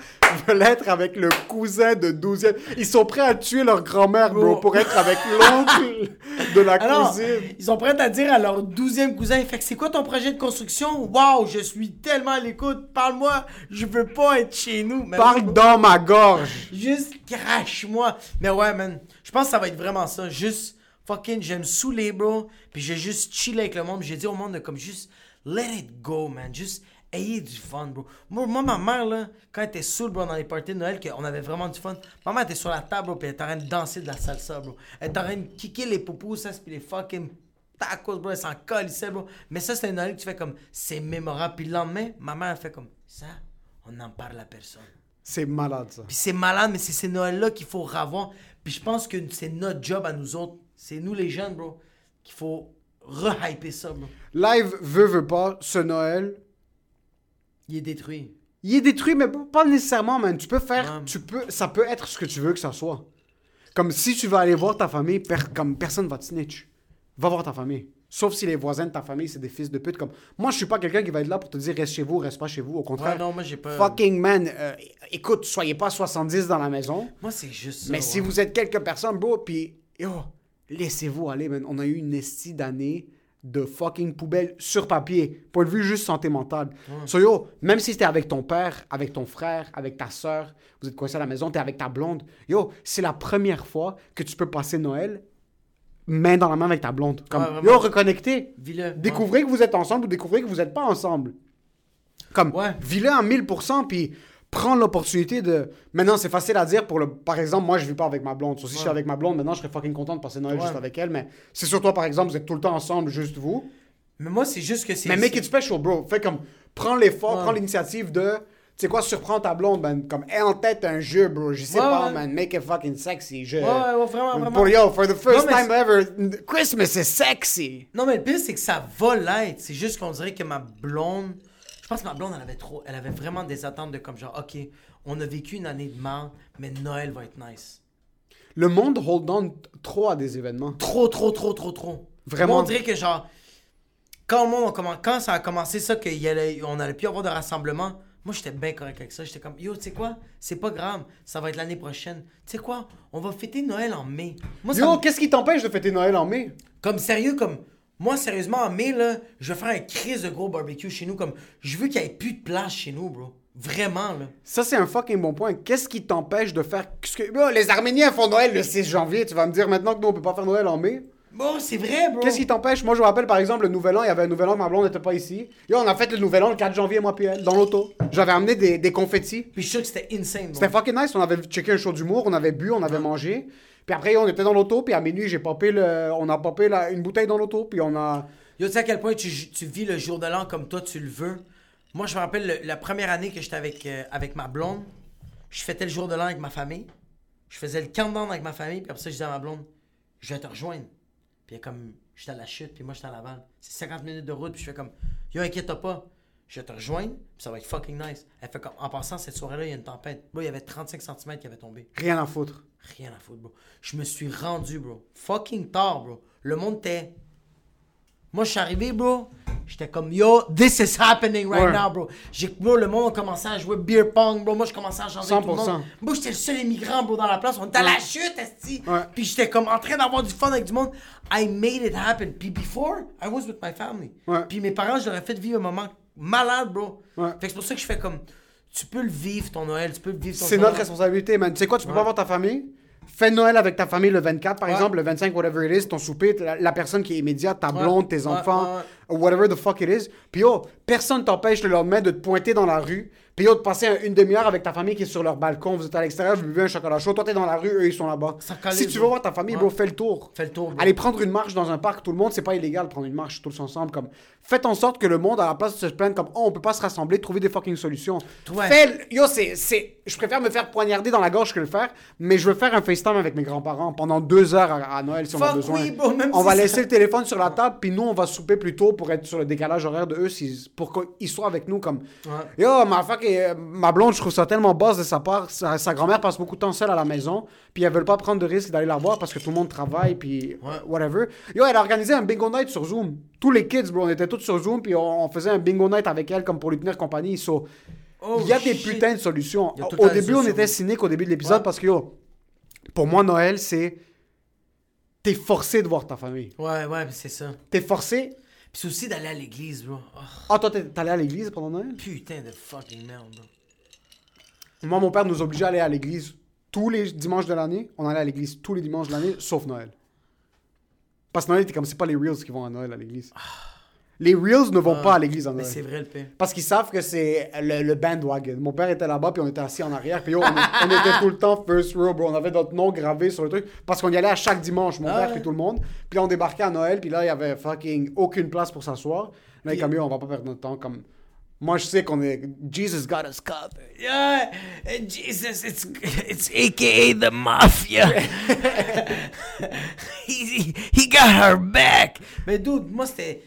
veulent être avec le cousin de 12e. Ils sont prêts à tuer leur grand-mère, bro, pour être avec l'oncle de la Alors, cousine. ils sont prêts à dire à leur douzième cousin, fait que c'est quoi ton projet de construction? Waouh, je suis tellement à l'écoute, parle-moi, je veux pas être chez nous. Mais Parle dans ma gorge. Juste crache-moi. Mais ouais, man, je pense que ça va être vraiment ça. Juste, fucking, je vais me saouler, bro, puis je vais juste chiller avec le monde. J'ai dit au monde de comme juste, let it go, man, juste ayez du fun, bro. Moi, moi, ma mère, là, quand elle était saoule, bro, dans les parties de Noël, qu'on avait vraiment du fun, ma mère était sur la table, bro, puis elle était en train de danser de la salsa, bro. Elle était en train de kicker les poupous, ça, puis les fucking tacos, bro, elle s'en colissait, bro. Mais ça, c'est un Noël que tu fais comme, c'est mémorable. Puis le lendemain, ma mère, elle fait comme, ça, on n'en parle à personne. C'est malade, ça. Puis c'est malade, mais c'est ces Noëls-là qu'il faut revoir. Puis je pense que c'est notre job à nous autres. C'est nous les jeunes, bro, qu'il faut rehyper ça, bro. Live veut, veut pas, ce Noël, Il est détruit. il est détruit, mais pas nécessairement, man. Tu peux faire, Ouais. tu peux, ça peut être ce que tu veux que ça soit. Comme si tu vas aller voir ta famille, per- comme personne va te snitch. Va voir ta famille. Sauf si les voisins de ta famille, c'est des fils de pute. Comme moi, je suis pas quelqu'un qui va être là pour te dire reste chez vous, reste pas chez vous. Au contraire, Ouais, non, moi, j'ai pas. fucking man, euh, écoute, soyez pas 70 dans la maison. Moi, c'est juste ça. Mais si vous êtes quelques personnes, bro, puis yo, laissez-vous aller, man. On a eu une estie d'année de fucking poubelle sur papier. Point de vue juste santé mentale. So yo, même si t'es avec ton père, avec ton frère, avec ta soeur, vous êtes coincés à la maison, t'es avec ta blonde, yo, c'est la première fois que tu peux passer Noël main dans la main avec ta blonde. Comme, yo, reconnectez. Vis-le. Découvrez que vous êtes ensemble ou découvrez que vous n'êtes pas ensemble. Comme, Ouais. vis-le à 1000%, puis prends l'opportunité de... Maintenant, c'est facile à dire pour le... Par exemple, moi, je vis pas avec ma blonde. So, si je suis avec ma blonde, maintenant, je serais fucking content de passer Noël Ouais. juste avec elle, mais c'est sur toi, par exemple, vous êtes tout le temps ensemble, juste vous. Mais moi, c'est juste que c'est. Mais make it special, bro. Fais comme, prends l'effort, Ouais. prends l'initiative de... Tu sais quoi, surprends ta blonde, man. Comme, aie en tête un jeu, bro. Je sais pas, man. Make it fucking sexy. Je... Ouais, ouais, ouais, vraiment, vraiment. Pour yo, for the first Non, time ever, Christmas is sexy. Non, mais le pire, c'est que ça va l'être. C'est juste qu'on dirait que ma blonde. Pense que ma blonde, elle avait trop. Elle avait vraiment des attentes de comme genre, OK, on a vécu une année de merde, mais Noël va être nice. Le monde hold on trop à des événements. Trop, trop, trop, trop, trop. Vraiment. Moi, on dirait que genre, quand, commen- quand ça a commencé ça, qu'on allait plus avoir de rassemblement, moi j'étais bien correct avec ça. J'étais comme, yo, tu sais quoi, c'est pas grave, ça va être l'année prochaine. Tu sais quoi, on va fêter Noël en mai. Moi, ça Yo, me- qu'est-ce qui t'empêche de fêter Noël en mai? comme sérieux, comme, moi sérieusement, en mai, là, je vais faire un crise de gros barbecue chez nous. Comme, je veux qu'il n'y ait plus de place chez nous, bro. Vraiment, là. Ça, c'est un fucking bon point. Qu'est-ce qui t'empêche de faire... qu'est-ce que- Yo, les Arméniens font Noël le 6 janvier. Tu vas me dire maintenant que nous, on peut pas faire Noël en mai? Bon, c'est vrai, bro. Qu'est-ce qui t'empêche? Moi, je me rappelle, par exemple, le Nouvel An. Il y avait un Nouvel An, ma blonde n'était pas ici. Yo, on a fait le Nouvel An le 4 janvier, moi puis elle, dans l'auto. J'avais amené des, des confettis. Puis je suis sûr que c'était insane, bro. C'était fucking nice. On avait checké un show d'humour, on avait bu, on avait mangé. Puis après, on était dans l'auto, puis à minuit, j'ai popé le... on a popé la- une bouteille dans l'auto, puis on a... Yo, tu sais à quel point tu, tu vis le jour de l'an comme toi tu le veux. Moi, je me rappelle le- la première année que j'étais avec, euh, avec ma blonde. je fêtais le jour de l'an avec ma famille. Je faisais le countdown avec ma famille. Puis après ça, je disais à ma blonde, je vais te rejoindre. Puis comme, j'étais à la chute, puis moi, j'étais à Laval. C'est 50 minutes de route, puis je fais comme, yo, inquiète pas. Je vais te rejoindre, puis ça va être fucking nice. Elle fait comme, en passant, cette soirée-là, il y a une tempête. Bro, il y avait 35 cm qui avait tombé. Rien à foutre. Rien à foutre, bro. Je me suis rendu, bro. Fucking tard, bro. Le monde était. Moi, je suis arrivé, bro. J'étais comme, yo, this is happening right Ouais. now, bro. J'ai, bro, le monde a commencé à jouer beer pong, bro. Moi, je commençais à chanter tout le 100%. monde. Bro, j'étais le seul immigrant, bro, dans la place. On était à la chute, esti. Ouais. Puis j'étais comme en train d'avoir du fun avec du monde. I made it happen. Puis before, I was with my family. Puis mes parents, je leur ai fait vivre un moment malade, bro. Fait que c'est pour ça que je fais comme, tu peux le vivre, ton Noël. Tu peux le vivre, ton C'est notre responsabilité, man. Tu sais quoi, tu peux pas voir ta famille? Fais Noël avec ta famille le 24, par Ouais. exemple, le 25, whatever it is, ton souper, la, la personne qui est immédiate, ta blonde, tes enfants, whatever the fuck it is. Puis yo, personne t'empêche le lendemain de te pointer dans la rue, puis yo, de passer un- une demi-heure avec ta famille qui est sur leur balcon, vous êtes à l'extérieur, vous buvez un chocolat chaud, toi t'es dans la rue, eux ils sont là-bas. Si tu veux bro. voir ta famille, Ouais. bro, fais le tour. Fais le tour, bro. Allez prendre une marche dans un parc, tout le monde, c'est pas illégal de prendre une marche tous ensemble. Comme, faites en sorte que le monde, à la place de se plaindre comme, oh, on peut pas se rassembler, trouver des fucking solutions. Ouais. Fais, yo, c'est, c'est, je préfère me faire poignarder dans la gorge que le faire, mais je veux faire un FaceTime avec mes grands-parents pendant deux heures à, à Noël si on a Fuck besoin. oui, bro, on si va laisser le téléphone sur la table, puis nous, on va souper plus tôt pour être sur le décalage horaire de eux, pour qu'ils soient avec nous. Comme, yo, ma, fuck, euh, ma blonde, je trouve ça tellement basse de sa part. Sa, sa grand-mère passe beaucoup de temps seule à la maison, puis elle veut pas prendre de risque d'aller la voir parce que tout le monde travaille, puis Ouais. whatever. Yo, elle a organisé un bingo night sur Zoom. Tous les kids, bro, on était tous sur Zoom, puis on, on faisait un bingo night avec elle comme pour lui tenir compagnie. So, Oh, il y a des putains de solutions. Au début, on était cynique au début de l'épisode Ouais. parce que, yo, pour moi, Noël, c'est. T'es forcé de voir ta famille. Ouais, ouais, c'est ça. T'es forcé. Puis c'est aussi d'aller à l'église, bro. Oh, Ah, toi, t'es t'es allé à l'église pendant Noël? putain de fucking merde, bro. Moi, mon père nous obligeait à aller à l'église tous les dimanches de l'année. On allait à l'église tous les dimanches de l'année, sauf Noël. Parce que Noël, t'es comme c'est pas les Reels qui vont à Noël à l'église. Les Reels ne vont Ah, pas à l'église en c'est vrai le pire. Parce qu'ils savent que c'est le, le bandwagon. Mon père était là-bas, puis on était assis en arrière, puis on, on était tout le temps first row, bro. On avait notre nom gravé sur le truc. Parce qu'on y allait à chaque dimanche, mon Ah père, puis tout le monde. Puis là, on débarquait à Noël, puis là, il y avait fucking aucune place pour s'asseoir. Là, comme yo, on va pas perdre notre temps. Comme... Moi, je sais qu'on est. Jesus got us covered. Yeah, and Jesus, it's it's AKA the mafia. [laughs] [laughs] he, he got her back. Mais dude, moi c'était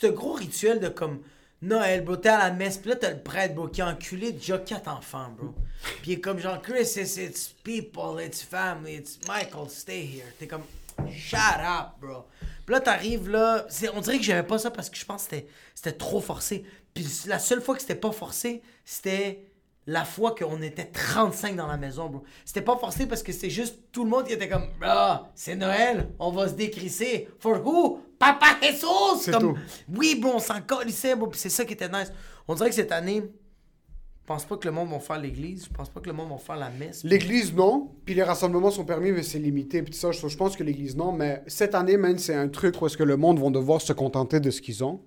ce gros rituel de comme Noël, bro, t'es à la messe, pis là t'as le prêtre, bro, qui a enculé déjà quatre enfants, bro. Pis est comme genre Chris, it's, people, it's family, it's Michael, stay here. T'es comme shut up, bro. Pis là t'arrives là, on dirait que j'aimais pas ça parce que je pense que c'était c'était trop forcé. Puis la seule fois que c'était pas forcé, c'était la fois qu'on était 35 dans la maison, bro. C'était pas forcé parce que c'était juste tout le monde qui était comme, ah, c'est Noël, on va se décrisser. For who? Papa Jesus! C'est Comme, tout. oui, bro, on s'en colissait. Puis c'est ça qui était nice. On dirait que cette année, je pense pas que le monde va faire l'église. Je pense pas que le monde va faire la messe. L'église, non. Puis les rassemblements sont permis, mais c'est limité. Puis ça, je, je pense que l'église, non. Mais cette année, man, c'est un truc où est-ce que le monde vont devoir se contenter de ce qu'ils ont.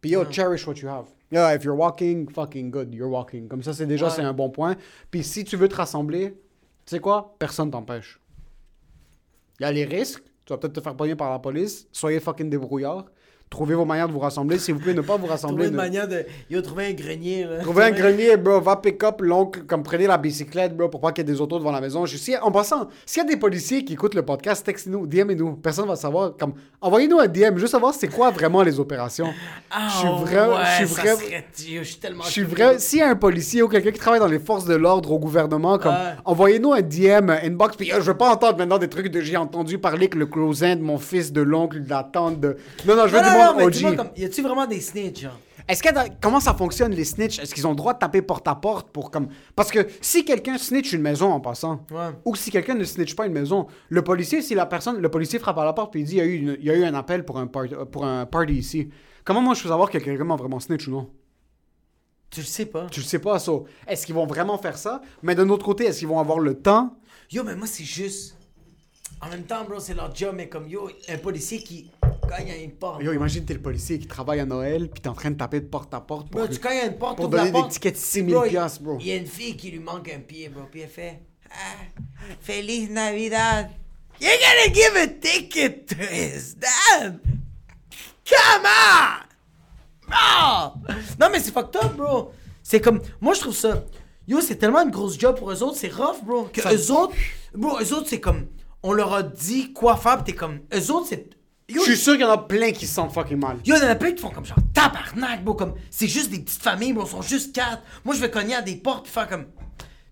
Puis yo, cherish what you have. Yeah, if you're walking, fucking good, you're walking. Comme ça, c'est déjà, Ouais. c'est un bon point. Puis si tu veux te rassembler, tu sais quoi? Personne t'empêche. Il y a les risques. Tu vas peut-être te faire pogner par la police. Soyez fucking débrouillards. Trouvez vos manières de vous rassembler. S'il vous plaît, ne pas vous rassembler. une ne- manière de. Yo, trouver un grenier, là. Trouvez un [laughs] grenier, bro, va pick up l'oncle, comme prenez la bicyclette, bro, pour pas qu'il y ait des autos devant la maison. Je, si, en passant, s'il y a des policiers qui écoutent le podcast, textez-nous, DM-nous. Personne va savoir, comme, envoyez-nous un DM, juste savoir c'est quoi vraiment les opérations. Ah, je suis vraiment, ouais, je suis vraiment, serait- je suis tellement. je suis vrai. S'il y a un policier ou quelqu'un qui travaille dans les forces de l'ordre au gouvernement, comme, Ouais. envoyez-nous un DM, un inbox, puis euh, je veux pas entendre maintenant des trucs de j'ai entendu parler que le cousin de mon fils, de l'oncle, de la tante, de. Non, non, je veux Non, du non, non, mais dis-moi, comme, y a-tu vraiment des snitch, genre? Est-ce que comment ça fonctionne les snitch Est-ce qu'ils ont le droit de taper porte à porte pour comme parce que si quelqu'un snitch une maison en passant Ouais. ou si quelqu'un ne snitch pas une maison, le policier si la personne le policier frappe à la porte puis il dit il y a eu une- il y a eu un appel pour un pour un party ici. Comment moi je peux savoir que quelqu'un m'a vraiment snitch ou non? Tu le sais pas. Tu le sais pas ça. Est-ce qu'ils vont vraiment faire ça? Mais d'un autre côté, est-ce qu'ils vont avoir le temps? Yo, mais moi, c'est juste. En même temps, bro, c'est leur job, mais comme yo, un policier qui à une porte. Yo, imagine t'es le policier qui travaille à Noël puis t'es en train de taper de porte à porte pour, Bro, tu cognes à une porte pour donner des tickets de 6000 Bro, il- piastres, bro. Il y a une fille qui lui manque un pied, bro, puis elle fait ah, Feliz Navidad. You're gonna give a ticket to his dad. Come on! Bro! Non, mais c'est fucked up, bro. C'est comme. Moi, je trouve ça. Yo, c'est tellement une grosse job pour eux autres, c'est rough, bro. Que Ça- eux autres, bro, eux autres, c'est comme. On leur a dit quoi faire, pis t'es comme. Eux autres, c'est. Yo, Je suis sûr qu'il y en a plein qui se sentent fucking mal. Yo, il y en a plein qui font comme genre tabarnak, bro. Comme, c'est juste des petites familles, bro. Ils sont juste quatre. Moi, je vais cogner à des portes pis faire comme.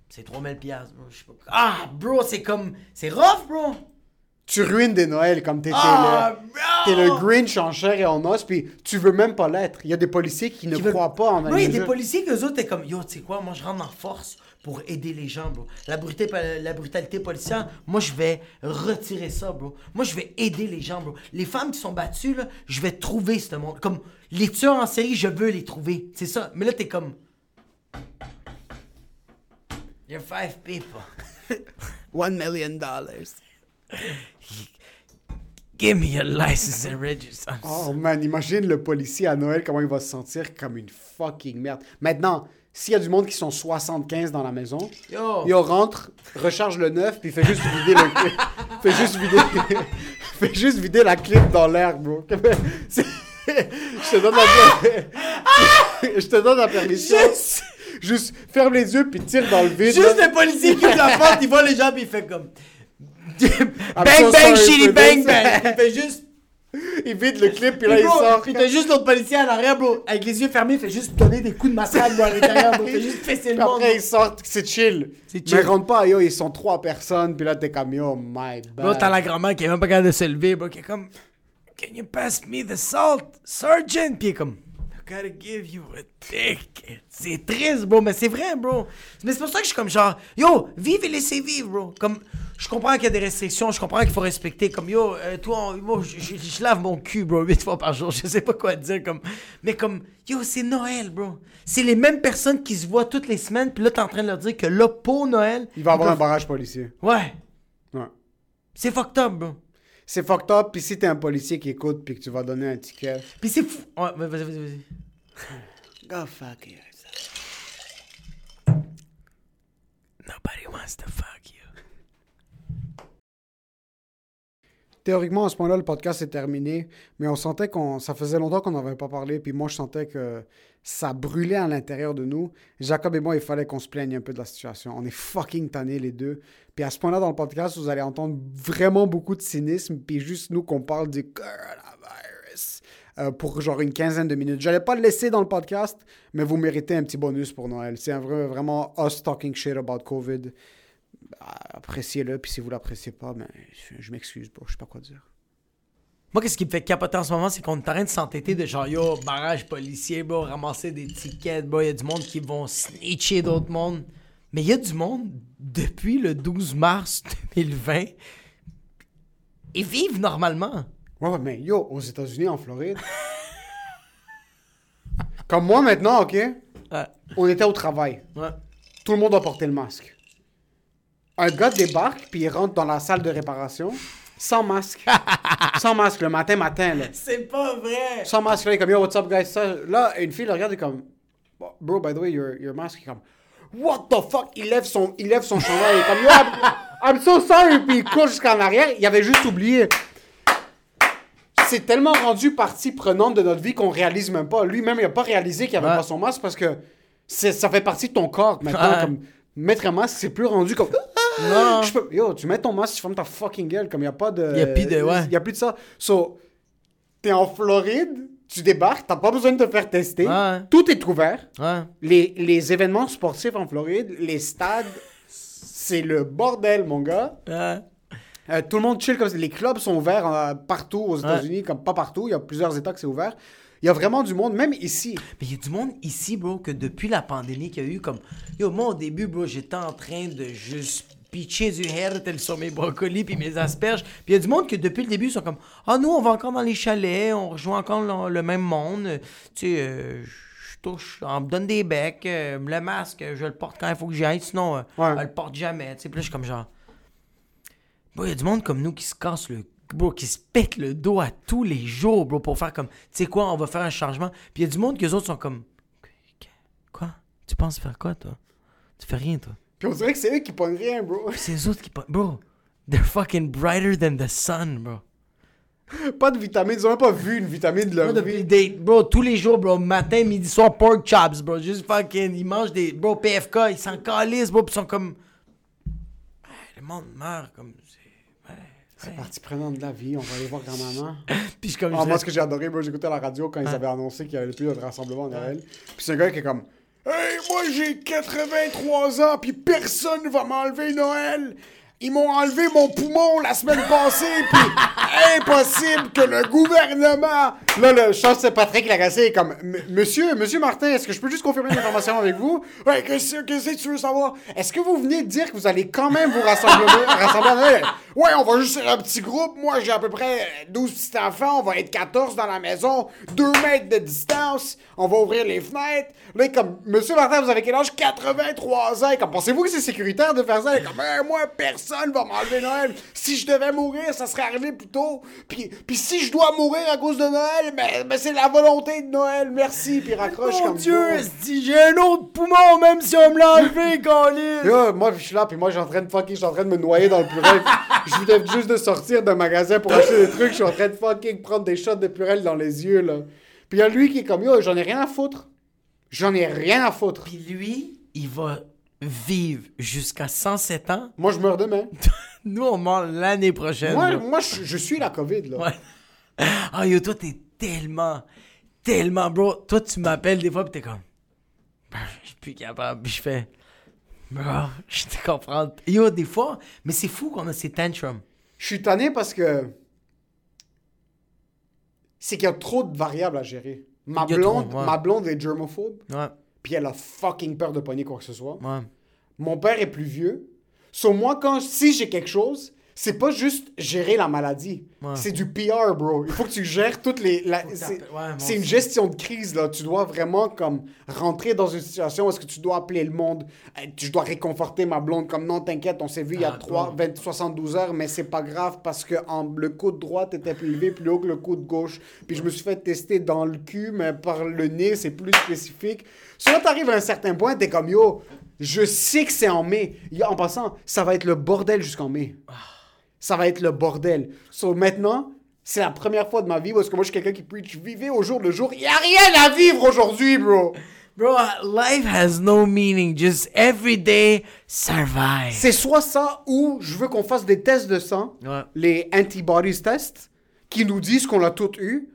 C'est 3000 piastres, bro. Je sais pas. Ah, bro, c'est comme. C'est rough, bro. Tu ruines des Noëls comme t'étais Ah, le... T'es le Grinch en chair et en os, puis tu veux même pas l'être. Il y a des policiers qui ne veulent- croient pas en Bro, il y a des policiers que eux autres, t'es comme, yo, tu sais quoi, moi, je rentre en force pour aider les gens, bro. La brutalité, la brutalité policière, moi, je vais retirer ça, bro. Moi, je vais aider les gens, bro. Les femmes qui sont battues, là, je vais trouver ce monde. Comme, les tueurs en série, je veux les trouver. C'est ça. Mais là, t'es comme. You're five people. [laughs] One million dollars. Give me your license and register. Oh man, imagine le policier à Noël, comment il va se sentir comme une fucking merde. Maintenant, s'il y a du monde qui sont 75 dans la maison, Yo. il rentre, recharge le neuf, puis fait juste vider le [laughs] fait juste vider [laughs] fait juste vider la clip dans l'air, bro. [laughs] Je te donne la Je te donne la permission. Juste- Juste ferme les yeux puis tire dans le vide. Juste là. le policier qui ouvre la porte, il voit les gens, puis il fait comme. Bang, bang, shitty, bang, bang. Il fait juste. Il vide le clip puis là il sort. Puis t'as juste l'autre policier à l'arrière, bro, avec les yeux fermés, il fait juste donner des coups de massacre, bro, à l'intérieur, bro. Il fait juste fesser le Puis monde. après, ils sortent, c'est chill. C'est Mais chill. rentre pas, yo, ils sont trois personnes, puis là, t'es comme, yo, my bad. Bro, t'as la grand-mère qui est même pas capable de se lever, bro, qui est comme. Can you pass me the salt, sergeant? Puis il est comme. I gotta give you a ticket. C'est triste, bro, mais c'est vrai, bro. Mais c'est pour ça que je suis comme genre, yo, vive et laissez vivre, bro. Comme, je comprends qu'il y a des restrictions, je comprends qu'il faut respecter. Comme, yo, euh, toi, on- moi, je, je- je lave mon cul, bro, huit fois par jour. [laughs] Je sais pas quoi dire, comme. Mais comme, yo, c'est Noël, bro. C'est les mêmes personnes qui se voient toutes les semaines, puis là, t'es en train de leur dire que là, pour Noël. Il va avoir ils un barrage policier. Ouais. Ouais. C'est fucked up, bro. C'est fucked up, puis si t'es un policier qui écoute, puis que tu vas donner un ticket. Puis c'est fou. Ouais, vas-y, vas-y, vas-y. Go fuck you. Nobody wants to fuck you. Théoriquement, à ce point-là, le podcast est terminé, mais on sentait qu'on. Ça faisait longtemps qu'on n'avait pas parlé, puis moi, je sentais que ça brûlait à l'intérieur de nous. Jacob et moi, il fallait qu'on se plaigne un peu de la situation. On est fucking tannés, les deux. Puis à ce point-là, dans le podcast, vous allez entendre vraiment beaucoup de cynisme, puis juste nous qu'on parle du coronavirus euh, pour genre une quinzaine de minutes. J'allais pas le laisser dans le podcast, mais vous méritez un petit bonus pour Noël. C'est un vrai, vraiment us talking shit about COVID. Appréciez-le, puis si vous l'appréciez pas, ben, je, m'excuse, bro, je sais pas quoi dire. Moi, qu'est-ce qui me fait capoter en ce moment, c'est qu'on est en train de s'entêter de genre, yo, barrage policier, bro, ramasser des tickets, bro, il y a du monde qui vont snitcher d'autres mondes. Mais il y a du monde, depuis le 12 mars [laughs] 2020, ils vivent normalement. Ouais, ouais, mais yo, aux États-Unis, en Floride. [laughs] Comme moi maintenant, ok? Ouais. On était au travail. Ouais. Tout le monde a porté le masque. Un gars débarque, puis il rentre dans la salle de réparation, sans masque. [laughs] sans masque, le matin, matin, là. C'est pas vrai! Sans masque, là, il est comme, yo, what's up, guys? Ça, là, une fille le regarde, et comme, bro, by the way, your, your mask, il est comme, what the fuck? Il lève son, il lève son chandail, il est comme, yo, I'm, I'm so sorry, puis il court jusqu'en arrière, il avait juste oublié. C'est tellement rendu partie prenante de notre vie qu'on réalise même pas. Lui-même, il a pas réalisé qu'il avait Ouais. pas son masque parce que ça fait partie de ton corps maintenant. Ouais. Comme, mettre un masque, c'est plus rendu comme. Non. Je peux- Yo, tu mets ton masque, tu fermes ta fucking gueule, comme il n'y a pas de. Y a plus de- ouais. Il a plus de ça. So, t'es en Floride, tu débarques, t'as pas besoin de te faire tester. Ouais. Tout est ouvert. Ouais. Les, les événements sportifs en Floride, les stades, c'est le bordel, mon gars. Ouais. Euh, tout le monde chill comme ça. Les clubs sont ouverts euh, partout aux États-Unis, comme pas partout. Il y a plusieurs États que c'est ouvert. Il y a vraiment du monde, même ici. Mais il y a du monde ici, bro, que depuis la pandémie qu'il y a eu, comme. Yo, moi, au début, bro, j'étais en train de juste pitcher du hertel sur mes brocolis puis mes asperges. Puis il y a du monde que depuis le début, ils sont comme Ah, nous, on va encore dans les chalets, on rejoint encore le, le même monde. Euh, Tu sais, euh, je touche, on me donne des becs, euh, le masque, je le porte quand il faut que j'y aille, sinon, euh, Ouais. je le porte jamais. Tu sais, puis là, je suis comme genre. Bro, il y a du monde comme nous qui se casse le. Bro, qui se pète le dos à tous les jours, bro, pour faire comme. Tu sais quoi, on va faire un changement. Puis il y a du monde que les autres sont comme. Quoi? Tu penses faire quoi, toi? Tu fais rien, toi. Puis on dirait que c'est eux qui pognent rien, bro. [laughs] C'est les autres qui. Bro, they're fucking brighter than the sun, bro. Pas de vitamine, ils ont même pas vu une vitamine de leur Bro, vie. des- bro, tous les jours, bro, matin, midi, soir, pork chops, bro. Juste fucking, ils mangent des, bro, PFK, ils s'en calissent, bro, pis ils sont comme. Le monde meurt, comme. c'est- C'est ouais. partie prenante de la vie, on va aller voir grand-maman. [laughs] Puis comme. Ah, je moi, ce que j'ai adoré, bro, j'écoutais à la radio quand ils avaient annoncé qu'il y avait plus de rassemblement à Noël. Puis c'est un gars qui est comme Hey, moi j'ai 83 ans, puis personne va m'enlever Noël. Ils m'ont enlevé mon poumon la semaine passée, puis [laughs] impossible que le gouvernement. Là, le que c'est Patrick Lagacé est comme Monsieur, Monsieur Martin, est-ce que je peux juste confirmer l'information avec vous? Ouais, qu'est-ce que tu veux savoir? Est-ce que vous venez de dire que vous allez quand même vous rassembler, [laughs] rassembler? Ouais, on va juste faire un petit groupe. Moi, j'ai à peu près 12 petits enfants. On va être 14 dans la maison. 2 mètres de distance. On va ouvrir les fenêtres. Là, comme, Monsieur Martin, vous avez quel âge? 83 ans. Comme, pensez-vous que c'est sécuritaire de faire ça? Comme, Ben, moi, personne va m'enlever Noël. Si je devais mourir, ça serait arrivé plus tôt. Puis, puis si je dois mourir à cause de Noël, ben, ben c'est la volonté de Noël. Merci. Puis raccroche Mon comme Dieu, si j'ai un autre poumon, même si on me l'a enlevé. [laughs] Là, moi, je suis là, puis moi, je suis en train de fucking, je suis en train de me noyer dans le purel. [laughs] je venais juste de sortir d'un magasin pour acheter des trucs, je suis en train de fucking prendre des shots de purel dans les yeux, là. Puis il y a lui qui est comme, yo, j'en ai rien à foutre. J'en ai rien à foutre. Puis lui, il va vivre jusqu'à 107 ans. Moi, je meurs demain. [laughs] Nous, on meurt l'année prochaine. Moi, là. moi je, je suis la COVID, là. Ouais. [laughs] Ah, yo, toi, t'es tellement, tellement, bro. Toi, tu m'appelles des fois, pis t'es comme, Ben, je suis plus capable. Puis je fais, bro, je te comprends. Yo, des fois, mais c'est fou qu'on a ces tantrums. Je suis tanné parce que. C'est qu'il y a trop de variables à gérer. Ma trop, blonde, ouais. ma blonde est germophobe, Ouais, puis elle a fucking peur de pogner quoi que ce soit. ouais. Mon père est plus vieux. Sur moi, quand si j'ai quelque chose, c'est pas juste gérer la maladie. Ouais. C'est du PR, bro. Il faut que tu gères toutes les. la- c'est ouais, une gestion de crise, là. Tu dois vraiment, comme, rentrer dans une situation où est-ce que tu dois appeler le monde. Je dois réconforter ma blonde, comme, non, t'inquiète, on s'est vu il y a Ah, 3, 20, 72 heures, mais c'est pas grave parce que en, le coude droit était plus élevé plus haut que le coude gauche. Puis je me suis fait tester dans le cul, mais par le nez, c'est plus spécifique. So là, t'arrives à un certain point, t'es comme, yo, je sais que c'est en mai. En passant, ça va être le bordel jusqu'en mai. Ça va être le bordel. So maintenant, c'est la première fois de ma vie parce que moi, je suis quelqu'un qui preach vivez au jour le jour. Il y a rien à vivre aujourd'hui, bro. Bro, life has no meaning. Just every day, survive. C'est soit ça ou je veux qu'on fasse des tests de sang, Ouais. les antibodies tests, qui nous disent qu'on l'a tout eu.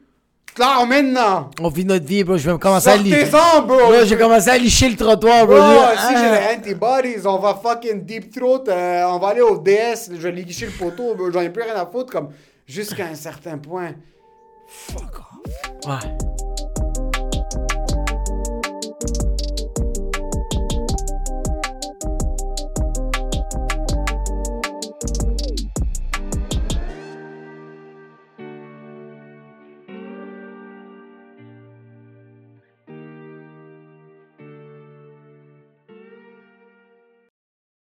Là, maintenant, On vit notre vie, bro. Je vais commencer à licher. bro. Bro, j'ai commencé à licher le trottoir, bro. Bro, Ah. si j'ai les antibodies, on va fucking deep throat, euh, on va aller au DS, je vais licher le poteau, bro, j'en ai plus rien à foutre, comme jusqu'à un certain point. Fuck off. Ouais.